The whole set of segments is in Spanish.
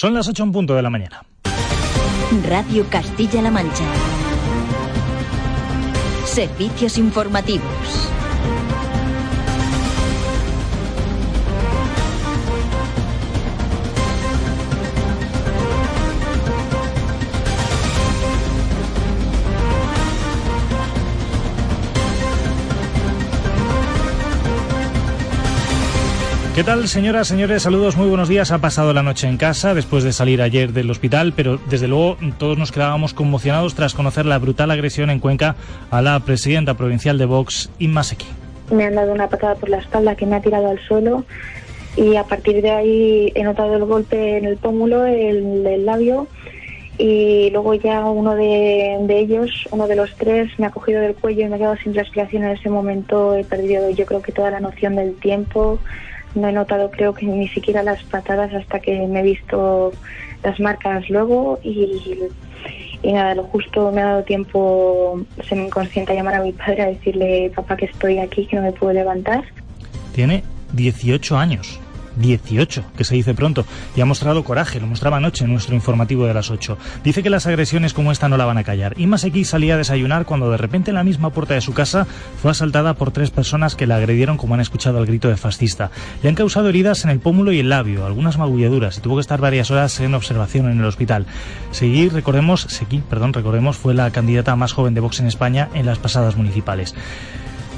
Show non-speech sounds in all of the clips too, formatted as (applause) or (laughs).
Son las 8 en punto de la mañana. Radio Castilla-La Mancha. Servicios informativos. ¿Qué tal, señoras, señores? Saludos, muy buenos días. Ha pasado la noche en casa después de salir ayer del hospital, pero desde luego todos nos quedábamos conmocionados tras conocer la brutal agresión en Cuenca a la presidenta provincial de Vox, Inma. Me han dado una patada por la espalda que me ha tirado al suelo y a partir de ahí he notado el golpe en el pómulo, el, el labio y luego ya uno de, de, ellos, uno de los tres, me ha cogido del cuello y me he quedado sin respiración en ese momento. He perdido yo creo que toda la noción del tiempo no he notado creo que ni siquiera las patadas hasta que me he visto las marcas luego y, nada, lo justo me ha dado tiempo semi inconsciente a llamar a mi padre a decirle papá que estoy aquí, que no me puedo levantar. Tiene 18 años. 18, que se dice pronto, y ha mostrado coraje, lo mostraba anoche en nuestro informativo de las 8. Dice que las agresiones como esta no la van a callar. Y X salía a desayunar cuando de repente en la misma puerta de su casa fue asaltada por tres personas que la agredieron como han escuchado el grito de fascista. Le han causado heridas en el pómulo y el labio, algunas magulladuras, y tuvo que estar varias horas en observación en el hospital. Seguí, recordemos, Seguí, perdón, recordemos, fue la candidata más joven de Vox en España en las pasadas municipales.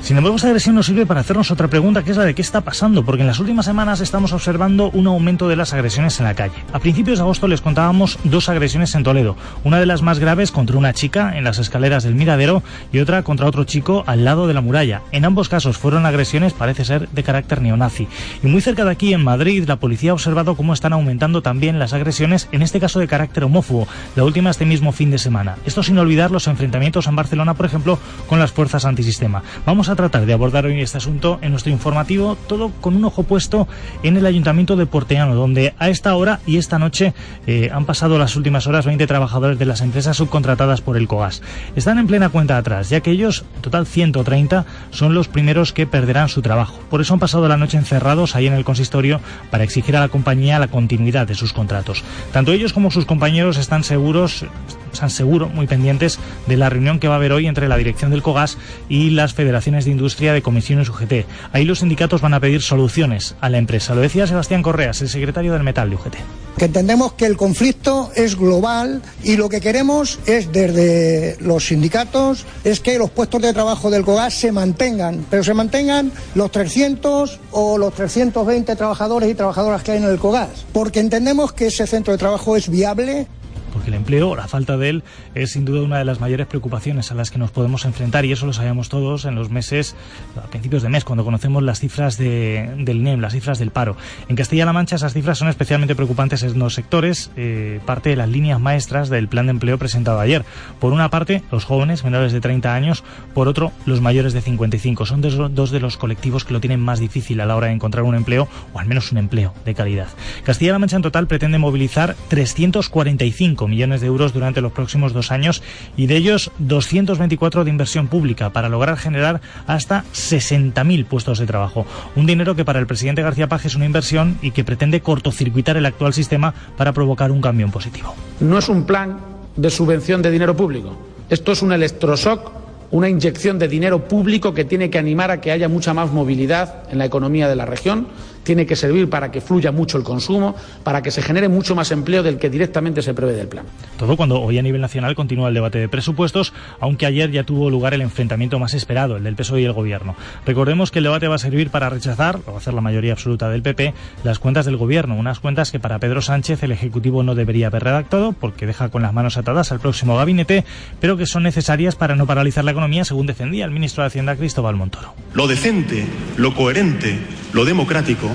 Sin embargo, esta agresión nos sirve para hacernos otra pregunta, que es la de qué está pasando, porque en las últimas semanas estamos observando un aumento de las agresiones en la calle. A principios de agosto les contábamos dos agresiones en Toledo, una de las más graves contra una chica en las escaleras del Miradero y otra contra otro chico al lado de la muralla. En ambos casos fueron agresiones, parece ser, de carácter neonazi. Y muy cerca de aquí, en Madrid, la policía ha observado cómo están aumentando también las agresiones, en este caso de carácter homófobo, la última este mismo fin de semana. Esto sin olvidar los enfrentamientos en Barcelona, por ejemplo, con las fuerzas antisistema. Vamos tratar de abordar hoy este asunto en nuestro informativo, todo con un ojo puesto en el Ayuntamiento de Porteano, donde a esta hora y esta noche eh, han pasado las últimas horas 20 trabajadores de las empresas subcontratadas por el COGAS. Están en plena cuenta atrás, ya que ellos, en total 130, son los primeros que perderán su trabajo. Por eso han pasado la noche encerrados ahí en el consistorio para exigir a la compañía la continuidad de sus contratos. Tanto ellos como sus compañeros están seguros, están seguro, muy pendientes de la reunión que va a haber hoy entre la dirección del COGAS y las federaciones de industria de comisiones UGT. Ahí los sindicatos van a pedir soluciones a la empresa. Lo decía Sebastián Correas, el secretario del Metal de UGT. Que entendemos que el conflicto es global y lo que queremos es desde los sindicatos es que los puestos de trabajo del COGAS se mantengan, pero se mantengan los 300 o los 320 trabajadores y trabajadoras que hay en el COGAS, porque entendemos que ese centro de trabajo es viable porque el empleo, la falta de él, es sin duda una de las mayores preocupaciones a las que nos podemos enfrentar y eso lo sabemos todos en los meses, a principios de mes, cuando conocemos las cifras de, del NEM, las cifras del paro. En Castilla-La Mancha esas cifras son especialmente preocupantes en dos sectores, eh, parte de las líneas maestras del plan de empleo presentado ayer. Por una parte, los jóvenes menores de 30 años, por otro, los mayores de 55. Son dos de los colectivos que lo tienen más difícil a la hora de encontrar un empleo, o al menos un empleo de calidad. Castilla-La Mancha en total pretende movilizar 345 millones de euros durante los próximos dos años y de ellos 224 de inversión pública para lograr generar hasta 60.000 puestos de trabajo. Un dinero que para el presidente García Paje es una inversión y que pretende cortocircuitar el actual sistema para provocar un cambio en positivo. No es un plan de subvención de dinero público. Esto es un electroshock una inyección de dinero público que tiene que animar a que haya mucha más movilidad en la economía de la región, tiene que servir para que fluya mucho el consumo, para que se genere mucho más empleo del que directamente se prevé del plan. Todo cuando hoy a nivel nacional continúa el debate de presupuestos, aunque ayer ya tuvo lugar el enfrentamiento más esperado, el del PSOE y el Gobierno. Recordemos que el debate va a servir para rechazar, o hacer la mayoría absoluta del PP, las cuentas del Gobierno, unas cuentas que para Pedro Sánchez el Ejecutivo no debería haber redactado porque deja con las manos atadas al próximo gabinete, pero que son necesarias para no paralizar la economía, según defendía el ministro de Hacienda Cristóbal Montoro. Lo decente, lo coherente, lo democrático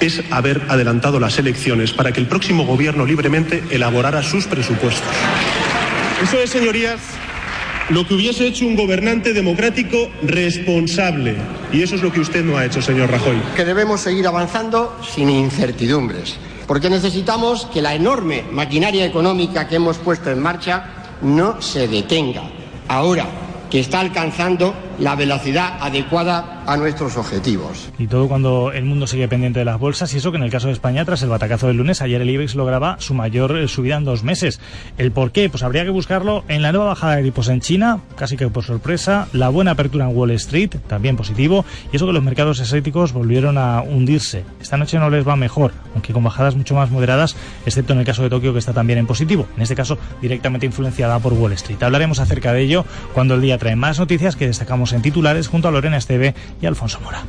es haber adelantado las elecciones para que el próximo gobierno libremente elaborara sus presupuestos. Eso es, señorías, lo que hubiese hecho un gobernante democrático responsable. Y eso es lo que usted no ha hecho, señor Rajoy. Que debemos seguir avanzando sin incertidumbres, porque necesitamos que la enorme maquinaria económica que hemos puesto en marcha no se detenga. Ahora, que está alcanzando la velocidad adecuada a nuestros objetivos. Y todo cuando el mundo sigue pendiente de las bolsas, y eso que en el caso de España, tras el batacazo del lunes, ayer el IBEX lograba su mayor eh, subida en dos meses. ¿El por qué? Pues habría que buscarlo en la nueva bajada de tipos en China, casi que por sorpresa, la buena apertura en Wall Street, también positivo, y eso que los mercados asiáticos volvieron a hundirse. Esta noche no les va mejor, aunque con bajadas mucho más moderadas, excepto en el caso de Tokio, que está también en positivo, en este caso directamente influenciada por Wall Street. Hablaremos acerca de ello cuando el día trae más noticias que destacamos en titulares junto a Lorena Esteve y Alfonso Mora.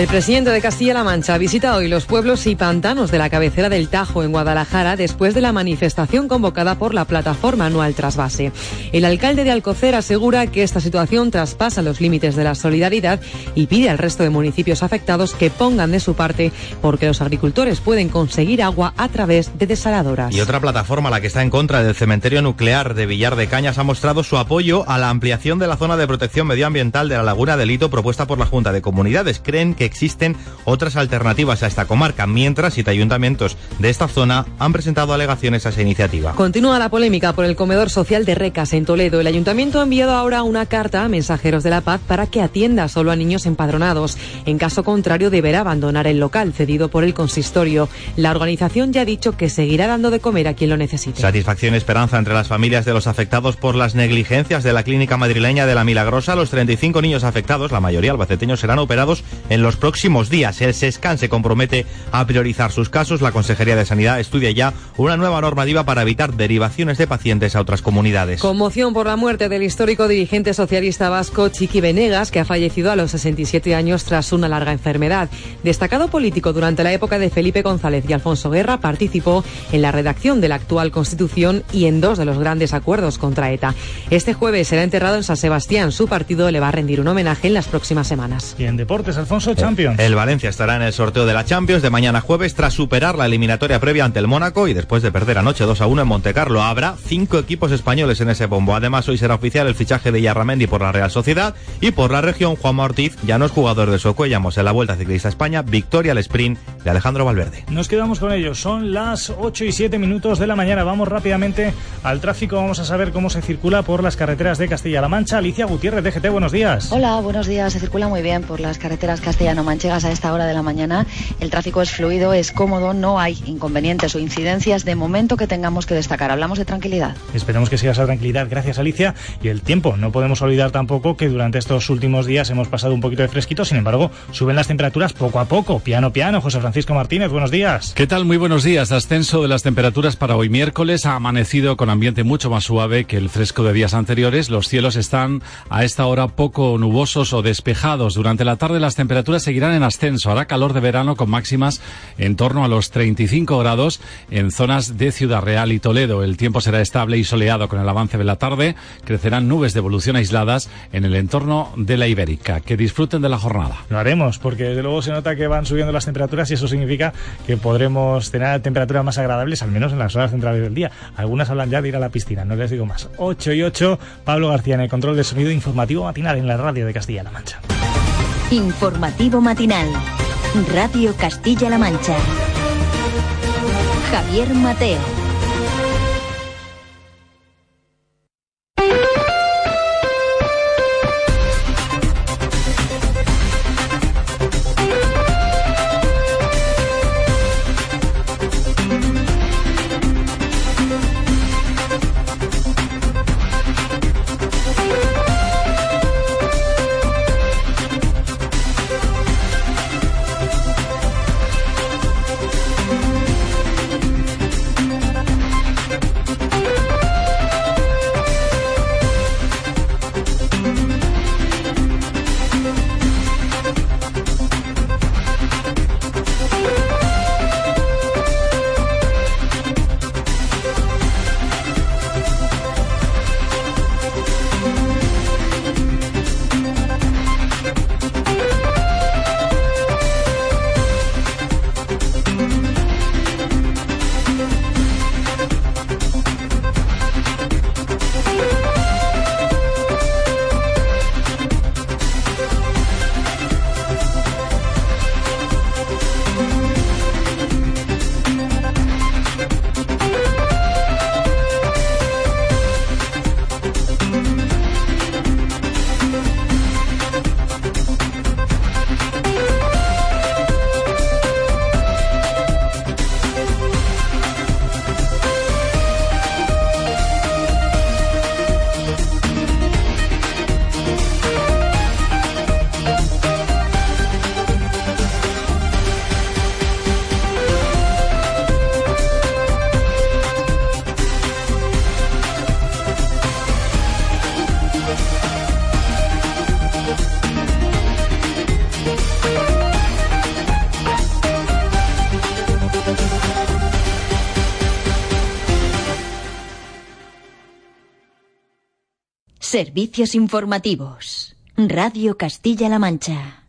El presidente de Castilla-La Mancha visita hoy los pueblos y pantanos de la cabecera del Tajo en Guadalajara después de la manifestación convocada por la plataforma anual Trasvase. El alcalde de Alcocer asegura que esta situación traspasa los límites de la solidaridad y pide al resto de municipios afectados que pongan de su parte porque los agricultores pueden conseguir agua a través de desaladoras. Y otra plataforma, la que está en contra del cementerio nuclear de Villar de Cañas, ha mostrado su apoyo a la ampliación de la zona de protección medioambiental de la Laguna del Hito propuesta por la Junta de Comunidades. Creen que existen otras alternativas a esta comarca, mientras siete ayuntamientos de esta zona han presentado alegaciones a esa iniciativa. Continúa la polémica por el comedor social de Recas en Toledo. El ayuntamiento ha enviado ahora una carta a mensajeros de la paz para que atienda solo a niños empadronados. En caso contrario, deberá abandonar el local cedido por el consistorio. La organización ya ha dicho que seguirá dando de comer a quien lo necesite. Satisfacción y esperanza entre las familias de los afectados por las negligencias de la clínica madrileña de la Milagrosa. Los 35 niños afectados, la mayoría albaceteños, serán operados en los próximos días. El SESCAN se compromete a priorizar sus casos. La Consejería de Sanidad estudia ya una nueva normativa para evitar derivaciones de pacientes a otras comunidades. Conmoción por la muerte del histórico dirigente socialista vasco Chiqui Venegas, que ha fallecido a los 67 años tras una larga enfermedad. Destacado político durante la época de Felipe González y Alfonso Guerra, participó en la redacción de la actual Constitución y en dos de los grandes acuerdos contra ETA. Este jueves será enterrado en San Sebastián. Su partido le va a rendir un homenaje en las próximas semanas. Y en deportes, Alfonso Champions. El Valencia estará en el sorteo de la Champions de mañana jueves tras superar la eliminatoria previa ante el Mónaco y después de perder anoche 2 a 1 en Montecarlo. Habrá cinco equipos españoles en ese bombo. Además, hoy será oficial el fichaje de Yarramendi por la Real Sociedad y por la región Juan Ortiz ya no es jugador de Socuellamos en la Vuelta Ciclista España, victoria al sprint de Alejandro Valverde. Nos quedamos con ellos. Son las 8 y 7 minutos de la mañana. Vamos rápidamente al tráfico. Vamos a saber cómo se circula por las carreteras de Castilla-La Mancha. Alicia Gutiérrez, DGT, buenos días. Hola, buenos días. Se circula muy bien por las carreteras castellano-manchegas a esta hora de la mañana. El tráfico es fluido, es cómodo, no hay inconvenientes o incidencias de momento que tengamos que destacar. Hablamos de tranquilidad. Esperemos que siga esa tranquilidad. Gracias, Alicia. Y el tiempo. No podemos olvidar tampoco que durante estos últimos días hemos pasado un poquito de fresquito. Sin embargo, suben las temperaturas poco a poco. Piano, piano. José Francisco Martínez, buenos días. ¿Qué tal? Muy buenos días. Ascenso de las temperaturas para hoy miércoles. Ha amanecido con ambiente mucho más suave que el fresco de días anteriores. Los cielos están a esta hora poco nubosos o despejados. Durante la tarde las temperaturas seguirán en ascenso. Hará calor de verano con máximas en torno a los 35 grados en zonas de Ciudad Real y Toledo. El tiempo será estable y soleado con el avance de la tarde. Crecerán nubes de evolución aisladas en el entorno de la Ibérica. Que disfruten de la jornada. Lo haremos, porque desde luego se nota que van subiendo las temperaturas y eso significa que podremos tener temperaturas más agradables, al menos en las horas centrales del día. Algunas hablan ya de ir a la piscina, no les digo más. 8 y 8, Pablo García en el control de sonido informativo matinal en la radio de Castilla-La Mancha. Informativo matinal. Radio Castilla-La Mancha. Javier Mateo. Servicios informativos. Radio Castilla-La Mancha.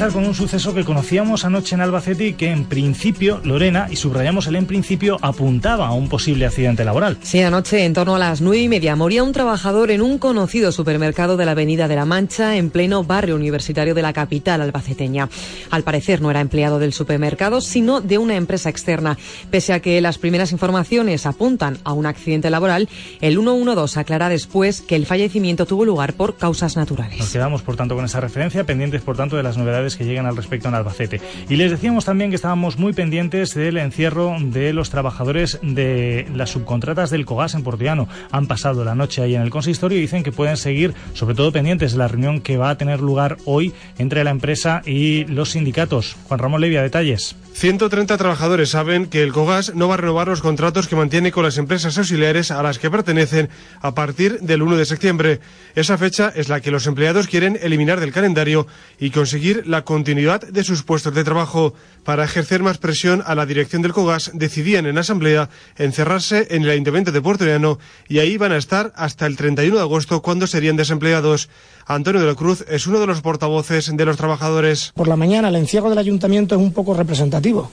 Comenzar con un suceso que conocíamos anoche en Albacete y que en principio, Lorena, y subrayamos el en principio, apuntaba a un posible accidente laboral. Sí, anoche en torno a las nueve y media moría un trabajador en un conocido supermercado de la Avenida de la Mancha en pleno barrio universitario de la capital albaceteña. Al parecer no era empleado del supermercado, sino de una empresa externa. Pese a que las primeras informaciones apuntan a un accidente laboral, el 112 aclara después que el fallecimiento tuvo lugar por causas naturales. Nos quedamos, por tanto, con esa referencia, pendientes, por tanto, de las novedades que llegan al respecto en Albacete. Y les decíamos también que estábamos muy pendientes del encierro de los trabajadores de las subcontratas del COGAS en Portiano. Han pasado la noche ahí en el consistorio y dicen que pueden seguir, sobre todo pendientes de la reunión que va a tener lugar hoy entre la empresa y los sindicatos. Juan Ramón Levia, detalles. 130 trabajadores saben que el COGAS no va a renovar los contratos que mantiene con las empresas auxiliares a las que pertenecen a partir del 1 de septiembre. Esa fecha es la que los empleados quieren eliminar del calendario y conseguir la continuidad de sus puestos de trabajo. Para ejercer más presión a la dirección del COGAS, decidían en asamblea encerrarse en el Ayuntamiento de Puerto Llano y ahí van a estar hasta el 31 de agosto cuando serían desempleados. Antonio de la Cruz es uno de los portavoces de los trabajadores. Por la mañana el encierro del ayuntamiento es un poco representativo,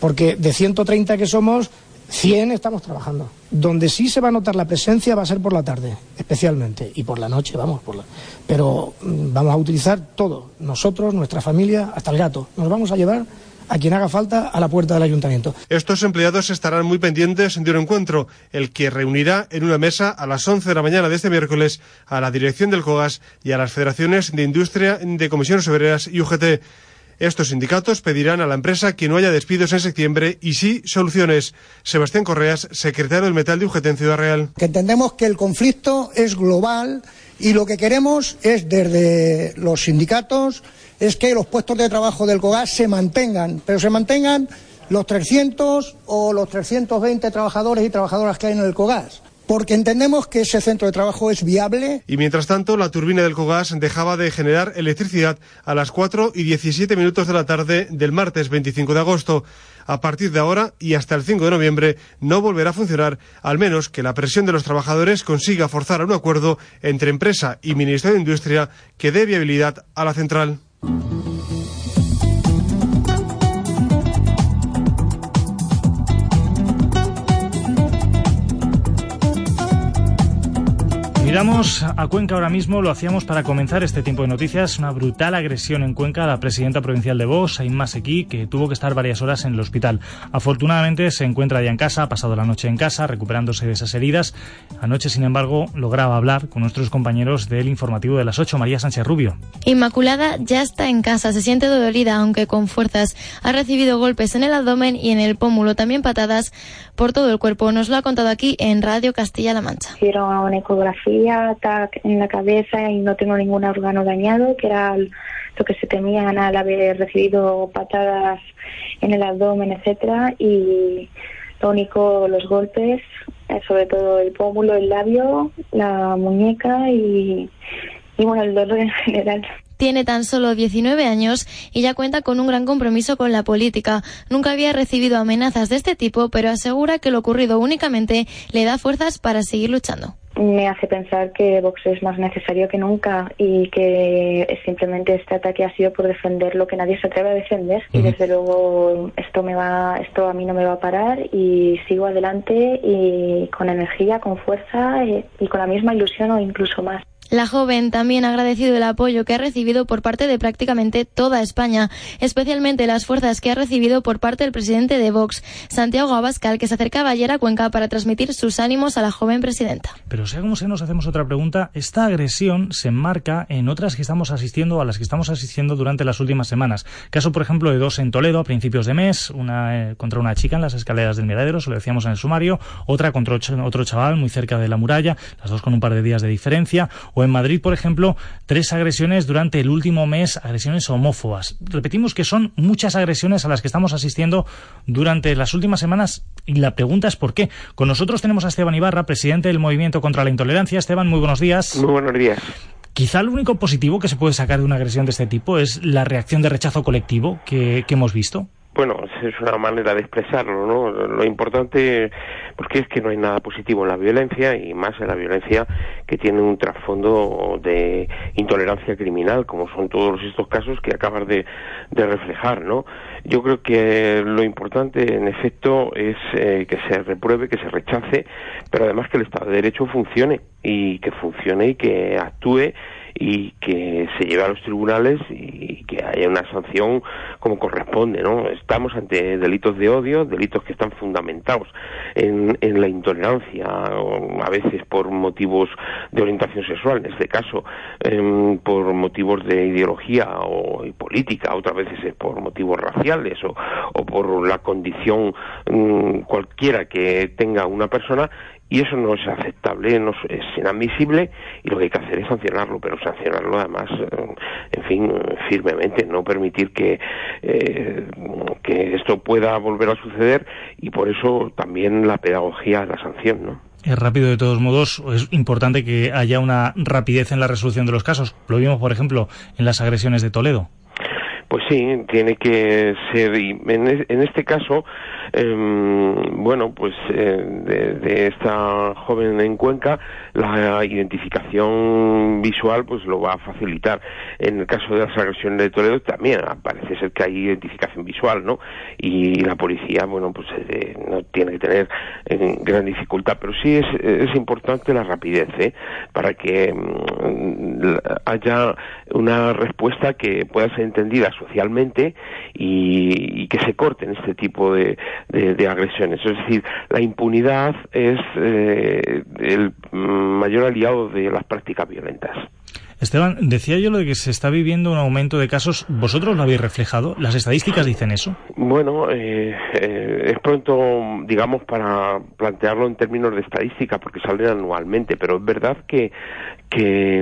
porque de 130 que somos, 100 estamos trabajando. Donde sí se va a notar la presencia va a ser por la tarde, especialmente, y por la noche, vamos, por la... pero mm, vamos a utilizar todo, nosotros, nuestra familia, hasta el gato. Nos vamos a llevar a quien haga falta a la puerta del ayuntamiento. Estos empleados estarán muy pendientes de un encuentro, el que reunirá en una mesa a las 11 de la mañana de este miércoles a la dirección del COGAS y a las federaciones de industria, de comisiones obreras y UGT. Estos sindicatos pedirán a la empresa que no haya despidos en septiembre y sí soluciones. Sebastián Correas, secretario del Metal de UGT en Ciudad Real. Que entendemos que el conflicto es global y lo que queremos es desde los sindicatos es que los puestos de trabajo del COGAS se mantengan, pero se mantengan los 300 o los 320 trabajadores y trabajadoras que hay en el COGAS porque entendemos que ese centro de trabajo es viable. Y mientras tanto, la turbina del Cogas dejaba de generar electricidad a las 4 y 17 minutos de la tarde del martes 25 de agosto. A partir de ahora y hasta el 5 de noviembre no volverá a funcionar, al menos que la presión de los trabajadores consiga forzar un acuerdo entre empresa y Ministerio de Industria que dé viabilidad a la central. Miramos a Cuenca ahora mismo, lo hacíamos para comenzar este tiempo de noticias, una brutal agresión en Cuenca a la presidenta provincial de Vox, Aymá Sequí, que tuvo que estar varias horas en el hospital. Afortunadamente se encuentra ya en casa, ha pasado la noche en casa, recuperándose de esas heridas. Anoche, sin embargo, lograba hablar con nuestros compañeros del informativo de las 8, María Sánchez Rubio. Inmaculada ya está en casa, se siente dolorida, aunque con fuerzas. Ha recibido golpes en el abdomen y en el pómulo, también patadas por todo el cuerpo. Nos lo ha contado aquí en Radio Castilla-La Mancha. Hicieron una ecografía en la cabeza y no tengo ningún órgano dañado, que era lo que se temían al haber recibido patadas en el abdomen, etcétera, y lo único, los golpes, eh, sobre todo el pómulo, el labio, la muñeca y, y bueno, el dolor en general. Tiene tan solo 19 años y ya cuenta con un gran compromiso con la política. Nunca había recibido amenazas de este tipo, pero asegura que lo ocurrido únicamente le da fuerzas para seguir luchando me hace pensar que Vox es más necesario que nunca y que simplemente este ataque ha sido por defender lo que nadie se atreve a defender y desde luego esto me va esto a mí no me va a parar y sigo adelante y con energía, con fuerza y, y con la misma ilusión o incluso más. La joven también ha agradecido el apoyo que ha recibido por parte de prácticamente toda España, especialmente las fuerzas que ha recibido por parte del presidente de Vox, Santiago Abascal, que se acercaba ayer a Cuenca para transmitir sus ánimos a la joven presidenta. Pero sea como sea, nos hacemos otra pregunta. Esta agresión se enmarca en otras que estamos asistiendo, a las que estamos asistiendo durante las últimas semanas. Caso, por ejemplo, de dos en Toledo a principios de mes, una eh, contra una chica en las escaleras del Miradero, se lo decíamos en el sumario, otra contra otro chaval muy cerca de la muralla, las dos con un par de días de diferencia o en Madrid, por ejemplo, tres agresiones durante el último mes, agresiones homófobas. Repetimos que son muchas agresiones a las que estamos asistiendo durante las últimas semanas Y la pregunta es por qué. Con nosotros tenemos a Esteban Ibarra, presidente del Movimiento contra la Intolerancia. Esteban, muy buenos días. Muy buenos días. Quizá lo único positivo que se puede sacar de una agresión de este tipo es la reacción de rechazo colectivo que, que hemos visto bueno, es una manera de expresarlo, ¿no? Lo importante, porque es que no hay nada positivo en la violencia y más en la violencia que tiene un trasfondo de intolerancia criminal, como son todos estos casos que acabas de, reflejar, ¿no? Yo creo que lo importante, en efecto, es eh, que se repruebe, que se rechace, pero además que el Estado de Derecho funcione y que funcione y que actúe y que se lleve a los tribunales y que haya una sanción como corresponde, ¿no? Estamos ante delitos de odio, delitos que están fundamentados en, en la intolerancia, a veces por motivos de orientación sexual, en este caso em, por motivos de ideología o política, otras veces es por motivos raciales o, o por la condición mm, cualquiera que tenga una persona y eso no es aceptable, no es inadmisible y lo que hay que hacer es sancionarlo, pero sancionarlo además, eh, en fin, firmemente, no permitir que, eh, que esto pueda volver a suceder y por eso también la pedagogía de la sanción, ¿no? Es rápido de todos modos, es importante que haya una rapidez en la resolución de los casos. Lo vimos, por ejemplo, en las agresiones de Toledo. Pues sí, tiene que ser, y en, este caso, em, bueno, pues eh, de, esta joven en Cuenca, la identificación visual pues lo va a facilitar. En el caso de las agresiones de Toledo también parece ser que hay identificación visual, ¿no? Y la policía, bueno, pues eh, no tiene que tener eh, gran dificultad, pero sí es, es importante la rapidez, ¿eh? Para que mm, haya una respuesta que pueda ser entendida socialmente y, que se corten este tipo de, agresiones. Es decir, la impunidad es eh, el mayor aliado de las prácticas violentas. Esteban, decía yo lo de que se está viviendo un aumento de casos. ¿Vosotros lo habéis reflejado? ¿Las estadísticas dicen eso? Bueno, eh, eh, es pronto, digamos, para plantearlo en términos de estadística, porque salen anualmente, pero es verdad que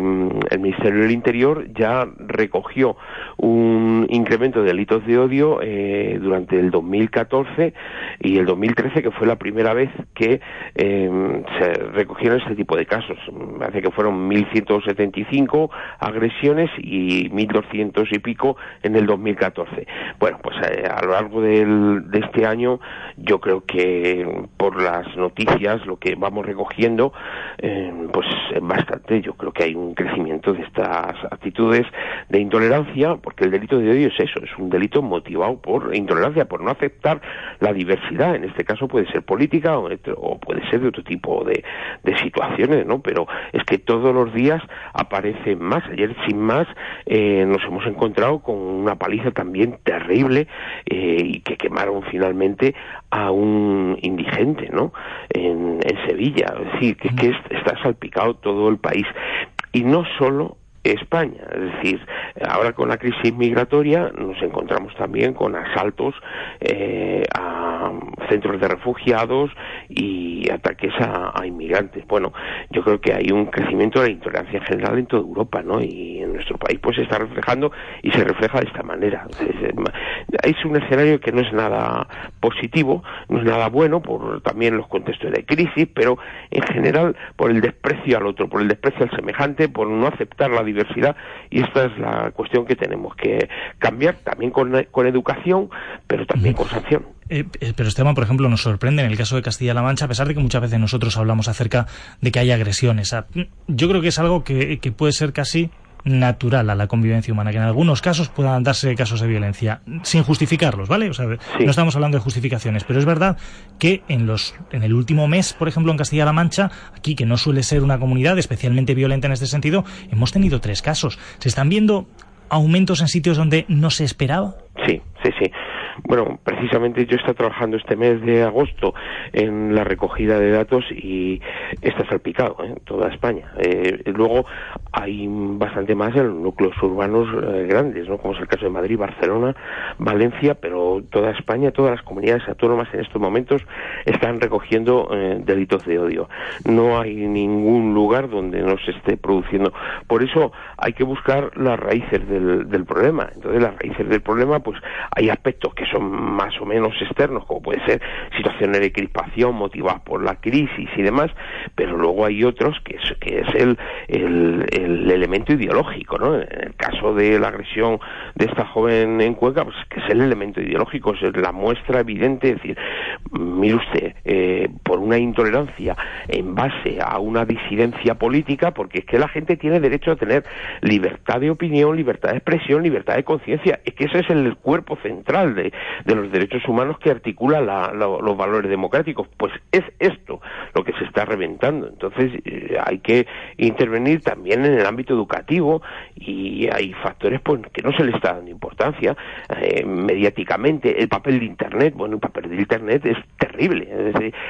mm, el Ministerio del Interior ya recogió un incremento de delitos de odio eh, durante el 2014 y el 2013, que fue la primera vez que eh, se recogieron este tipo de casos. Hace que fueron 1.175 agresiones y 1.200 y pico en el 2014. Bueno, pues eh, a lo largo de este año yo creo que por las noticias, lo que vamos recogiendo, pues es bastante. Yo creo que hay un crecimiento de estas actitudes de intolerancia, porque el delito de odio es eso, es un delito motivado por intolerancia, por no aceptar la diversidad. En este caso puede ser política o, puede ser de otro tipo de, situaciones, ¿no? Pero es que todos los días aparece más. Ayer, sin más, eh, nos hemos encontrado con una paliza también terrible eh, y que quemaron finalmente a un indigente, ¿no? En, Sevilla. Es decir, que, que está salpicado todo el país. Y no solo España. Es decir, ahora con la crisis migratoria nos encontramos también con asaltos eh, a centros de refugiados y ataques a, inmigrantes. Bueno, yo creo que hay un crecimiento de la intolerancia general en toda Europa, ¿no? Y en nuestro país pues se está reflejando y se refleja de esta manera. Es un escenario que no es nada positivo, no es nada bueno por también los contextos de crisis, pero en general por el desprecio al otro, por el desprecio al semejante, por no aceptar la diversidad y esta es la cuestión que tenemos que cambiar también con, educación, pero también con sanción. Eh, eh, pero este tema, por ejemplo, nos sorprende en el caso de Castilla-La Mancha, a pesar de que muchas veces nosotros hablamos acerca de que hay agresiones. Yo creo que es algo que, puede ser casi natural a la convivencia humana, que en algunos casos puedan darse casos de violencia, sin justificarlos, ¿vale? O sea, no estamos hablando de justificaciones, pero es verdad que en los en el último mes, por ejemplo, en Castilla-La Mancha, aquí que no suele ser una comunidad especialmente violenta en este sentido, hemos tenido tres casos. ¿Se están viendo aumentos en sitios donde no se esperaba? Sí, sí, sí. Bueno, precisamente yo estoy trabajando este mes de agosto en la recogida de datos y está salpicado en ¿eh? toda España. Eh, luego hay bastante más en núcleos urbanos eh, grandes, ¿no? como es el caso de Madrid, Barcelona, Valencia, pero toda España, todas las comunidades autónomas en estos momentos están recogiendo delitos de odio. No hay ningún lugar donde no se esté produciendo. Por eso hay que buscar las raíces del problema. Entonces, las raíces del problema, pues hay aspectos que son son más o menos externos, como puede ser situaciones de crispación motivadas por la crisis y demás, pero luego hay otros que es, que es el, el, elemento ideológico, ¿no? En el caso de la agresión de esta joven en Cuenca, pues que es el elemento ideológico, es la muestra evidente, es decir, mire usted, eh, por una intolerancia en base a una disidencia política, porque es que la gente tiene derecho a tener libertad de opinión, libertad de expresión, libertad de conciencia, es que ese es el cuerpo central de, los derechos humanos que articula los valores democráticos, pues es esto lo que se está reventando, entonces eh, hay que intervenir también en el ámbito educativo y hay factores pues que no se le está dando importancia eh, mediáticamente. El papel de internet bueno el papel de internet es terrible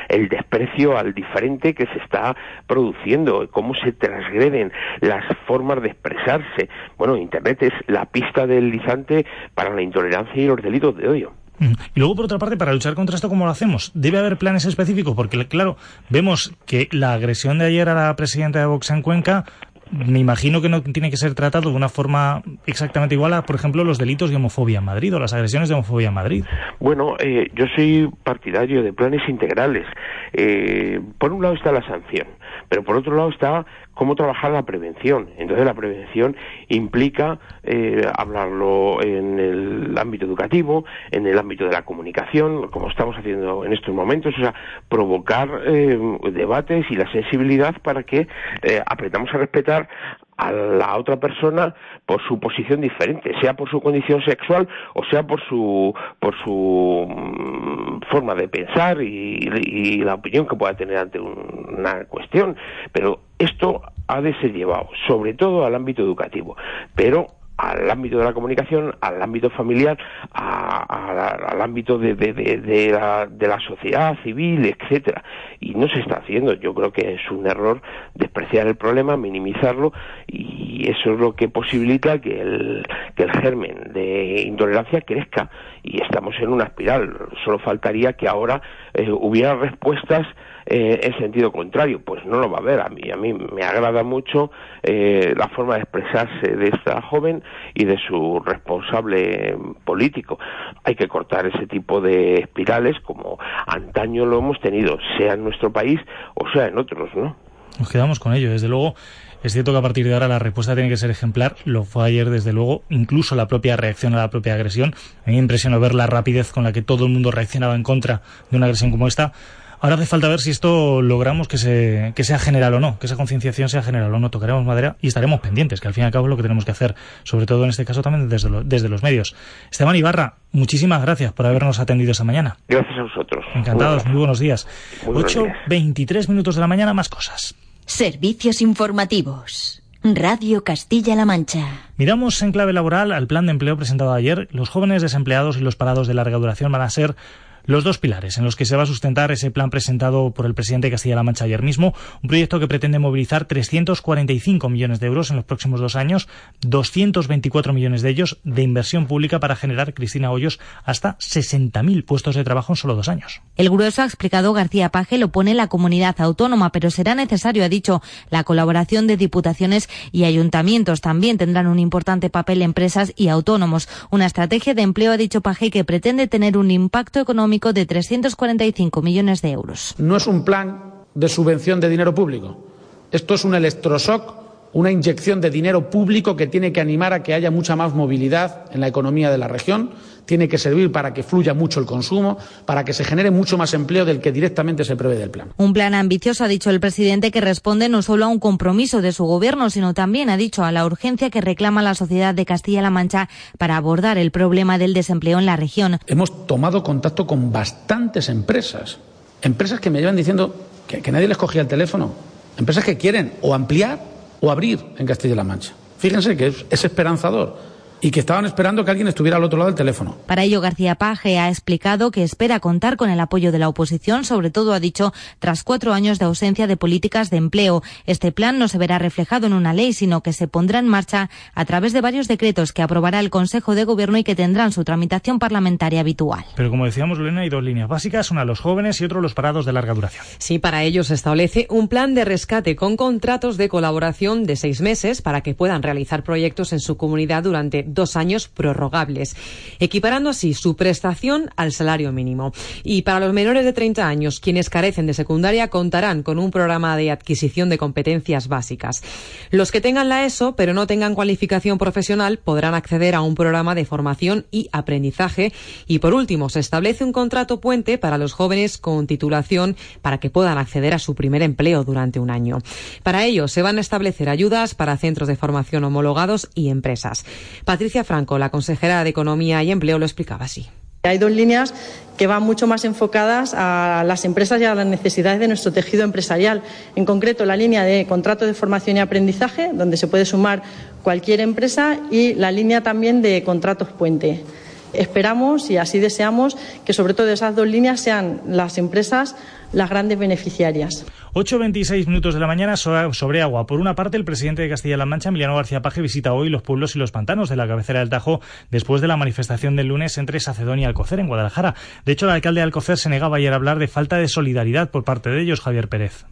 el desprecio al diferente que se está produciendo cómo se transgreden las formas de expresarse bueno internet es la pista deslizante para la intolerancia y los delitos de odio y luego, por otra parte, para luchar contra esto, ¿cómo lo hacemos? ¿Debe haber planes específicos? Porque, claro, vemos que la agresión de ayer a la presidenta de Vox en Cuenca me imagino que no tiene que ser tratado de una forma exactamente igual a, por ejemplo, los delitos de homofobia en Madrid o las agresiones de homofobia en Madrid. Bueno, eh, yo soy partidario de planes integrales. Eh, por un lado está la sanción, pero por otro lado está cómo trabajar la prevención. Entonces la prevención implica eh, hablarlo en el ámbito educativo, en el ámbito de la comunicación, como estamos haciendo en estos momentos, o sea, provocar eh, debates y la sensibilidad para que eh, aprendamos a respetar a la otra persona por su posición diferente, sea por su condición sexual o sea por su por su mm, forma de pensar y, la opinión que pueda tener ante una cuestión. Pero esto ha de ser llevado, sobre todo al ámbito educativo, pero al ámbito de la comunicación, al ámbito familiar, al ámbito de, de, la, de, la, sociedad civil, etcétera. Y no se está haciendo. Yo creo que es un error despreciar el problema, minimizarlo, y eso es lo que posibilita que el, que el germen de intolerancia crezca. Y estamos en una espiral. Solo faltaría que ahora eh, hubiera respuestas eh, en sentido contrario, pues no lo va a haber. A mí, a mí me agrada mucho eh, la forma de expresarse de esta joven y de su responsable político. Hay que cortar ese tipo de espirales como antaño lo hemos tenido, sea en nuestro país o sea en otros, ¿no? Nos quedamos con ello, desde luego. Es cierto que a partir de ahora la respuesta tiene que ser ejemplar. Lo fue ayer, desde luego. Incluso la propia reacción a la propia agresión. A mí me impresionó ver la rapidez con la que todo el mundo reaccionaba en contra de una agresión como esta. Ahora hace falta ver si esto logramos que, se, que sea general o no, que esa concienciación sea general o no. Tocaremos madera y estaremos pendientes, que al fin y al cabo es lo que tenemos que hacer, sobre todo en este caso también desde, desde los medios. Esteban Ibarra, muchísimas gracias por habernos atendido esta mañana. Gracias a vosotros. Encantados, muy buenos días. 8.23 minutos de la mañana, más cosas. Servicios informativos. Radio Castilla-La Mancha. Miramos en clave laboral al plan de empleo presentado ayer. Los jóvenes desempleados y los parados de larga duración van a ser los dos pilares en los que se va a sustentar ese plan presentado por el presidente de Castilla-La Mancha ayer mismo, un proyecto que pretende movilizar 345 millones de euros en los próximos dos años, 224 millones de ellos de inversión pública para generar, Cristina Hoyos, hasta 60.000 puestos de trabajo en solo dos años. El grueso, ha explicado García Paje, lo pone la comunidad autónoma, pero será necesario, ha dicho, la colaboración de diputaciones y ayuntamientos. También tendrán un importante papel empresas y autónomos. Una estrategia de empleo, ha dicho Paje, que pretende tener un impacto económico de 345 millones de euros. No es un plan de subvención de dinero público. Esto es un electroshock, una inyección de dinero público que tiene que animar a que haya mucha más movilidad en la economía de la región tiene que servir para que fluya mucho el consumo, para que se genere mucho más empleo del que directamente se prevé del plan. Un plan ambicioso, ha dicho el presidente, que responde no solo a un compromiso de su gobierno, sino también, ha dicho, a la urgencia que reclama la sociedad de Castilla-La Mancha para abordar el problema del desempleo en la región. Hemos tomado contacto con bastantes empresas, empresas que me llevan diciendo que, que nadie les cogía el teléfono, empresas que quieren o ampliar o abrir en Castilla-La Mancha. Fíjense que es esperanzador y que estaban esperando que alguien estuviera al otro lado del teléfono. Para ello, García Paje ha explicado que espera contar con el apoyo de la oposición, sobre todo, ha dicho, tras cuatro años de ausencia de políticas de empleo. Este plan no se verá reflejado en una ley, sino que se pondrá en marcha a través de varios decretos que aprobará el Consejo de Gobierno y que tendrán su tramitación parlamentaria habitual. Pero como decíamos, Lorena, hay dos líneas básicas, una a los jóvenes y otro a los parados de larga duración. Sí, para ello se establece un plan de rescate con contratos de colaboración de seis meses para que puedan realizar proyectos en su comunidad durante dos años prorrogables, equiparando así su prestación al salario mínimo. Y para los menores de 30 años, quienes carecen de secundaria contarán con un programa de adquisición de competencias básicas. Los que tengan la ESO, pero no tengan cualificación profesional, podrán acceder a un programa de formación y aprendizaje. Y por último, se establece un contrato puente para los jóvenes con titulación para que puedan acceder a su primer empleo durante un año. Para ello, se van a establecer ayudas para centros de formación homologados y empresas. Patricia Franco, la consejera de Economía y Empleo, lo explicaba así. Hay dos líneas que van mucho más enfocadas a las empresas y a las necesidades de nuestro tejido empresarial. En concreto, la línea de contrato de formación y aprendizaje, donde se puede sumar cualquier empresa, y la línea también de contratos puente. Esperamos y así deseamos que sobre todo esas dos líneas sean las empresas las grandes beneficiarias. 8.26 minutos de la mañana sobre agua. Por una parte, el presidente de Castilla-La Mancha, Emiliano García Paje, visita hoy los pueblos y los pantanos de la cabecera del Tajo después de la manifestación del lunes entre Sacedón y Alcocer en Guadalajara. De hecho, el alcalde de Alcocer se negaba ayer a hablar de falta de solidaridad por parte de ellos, Javier Pérez.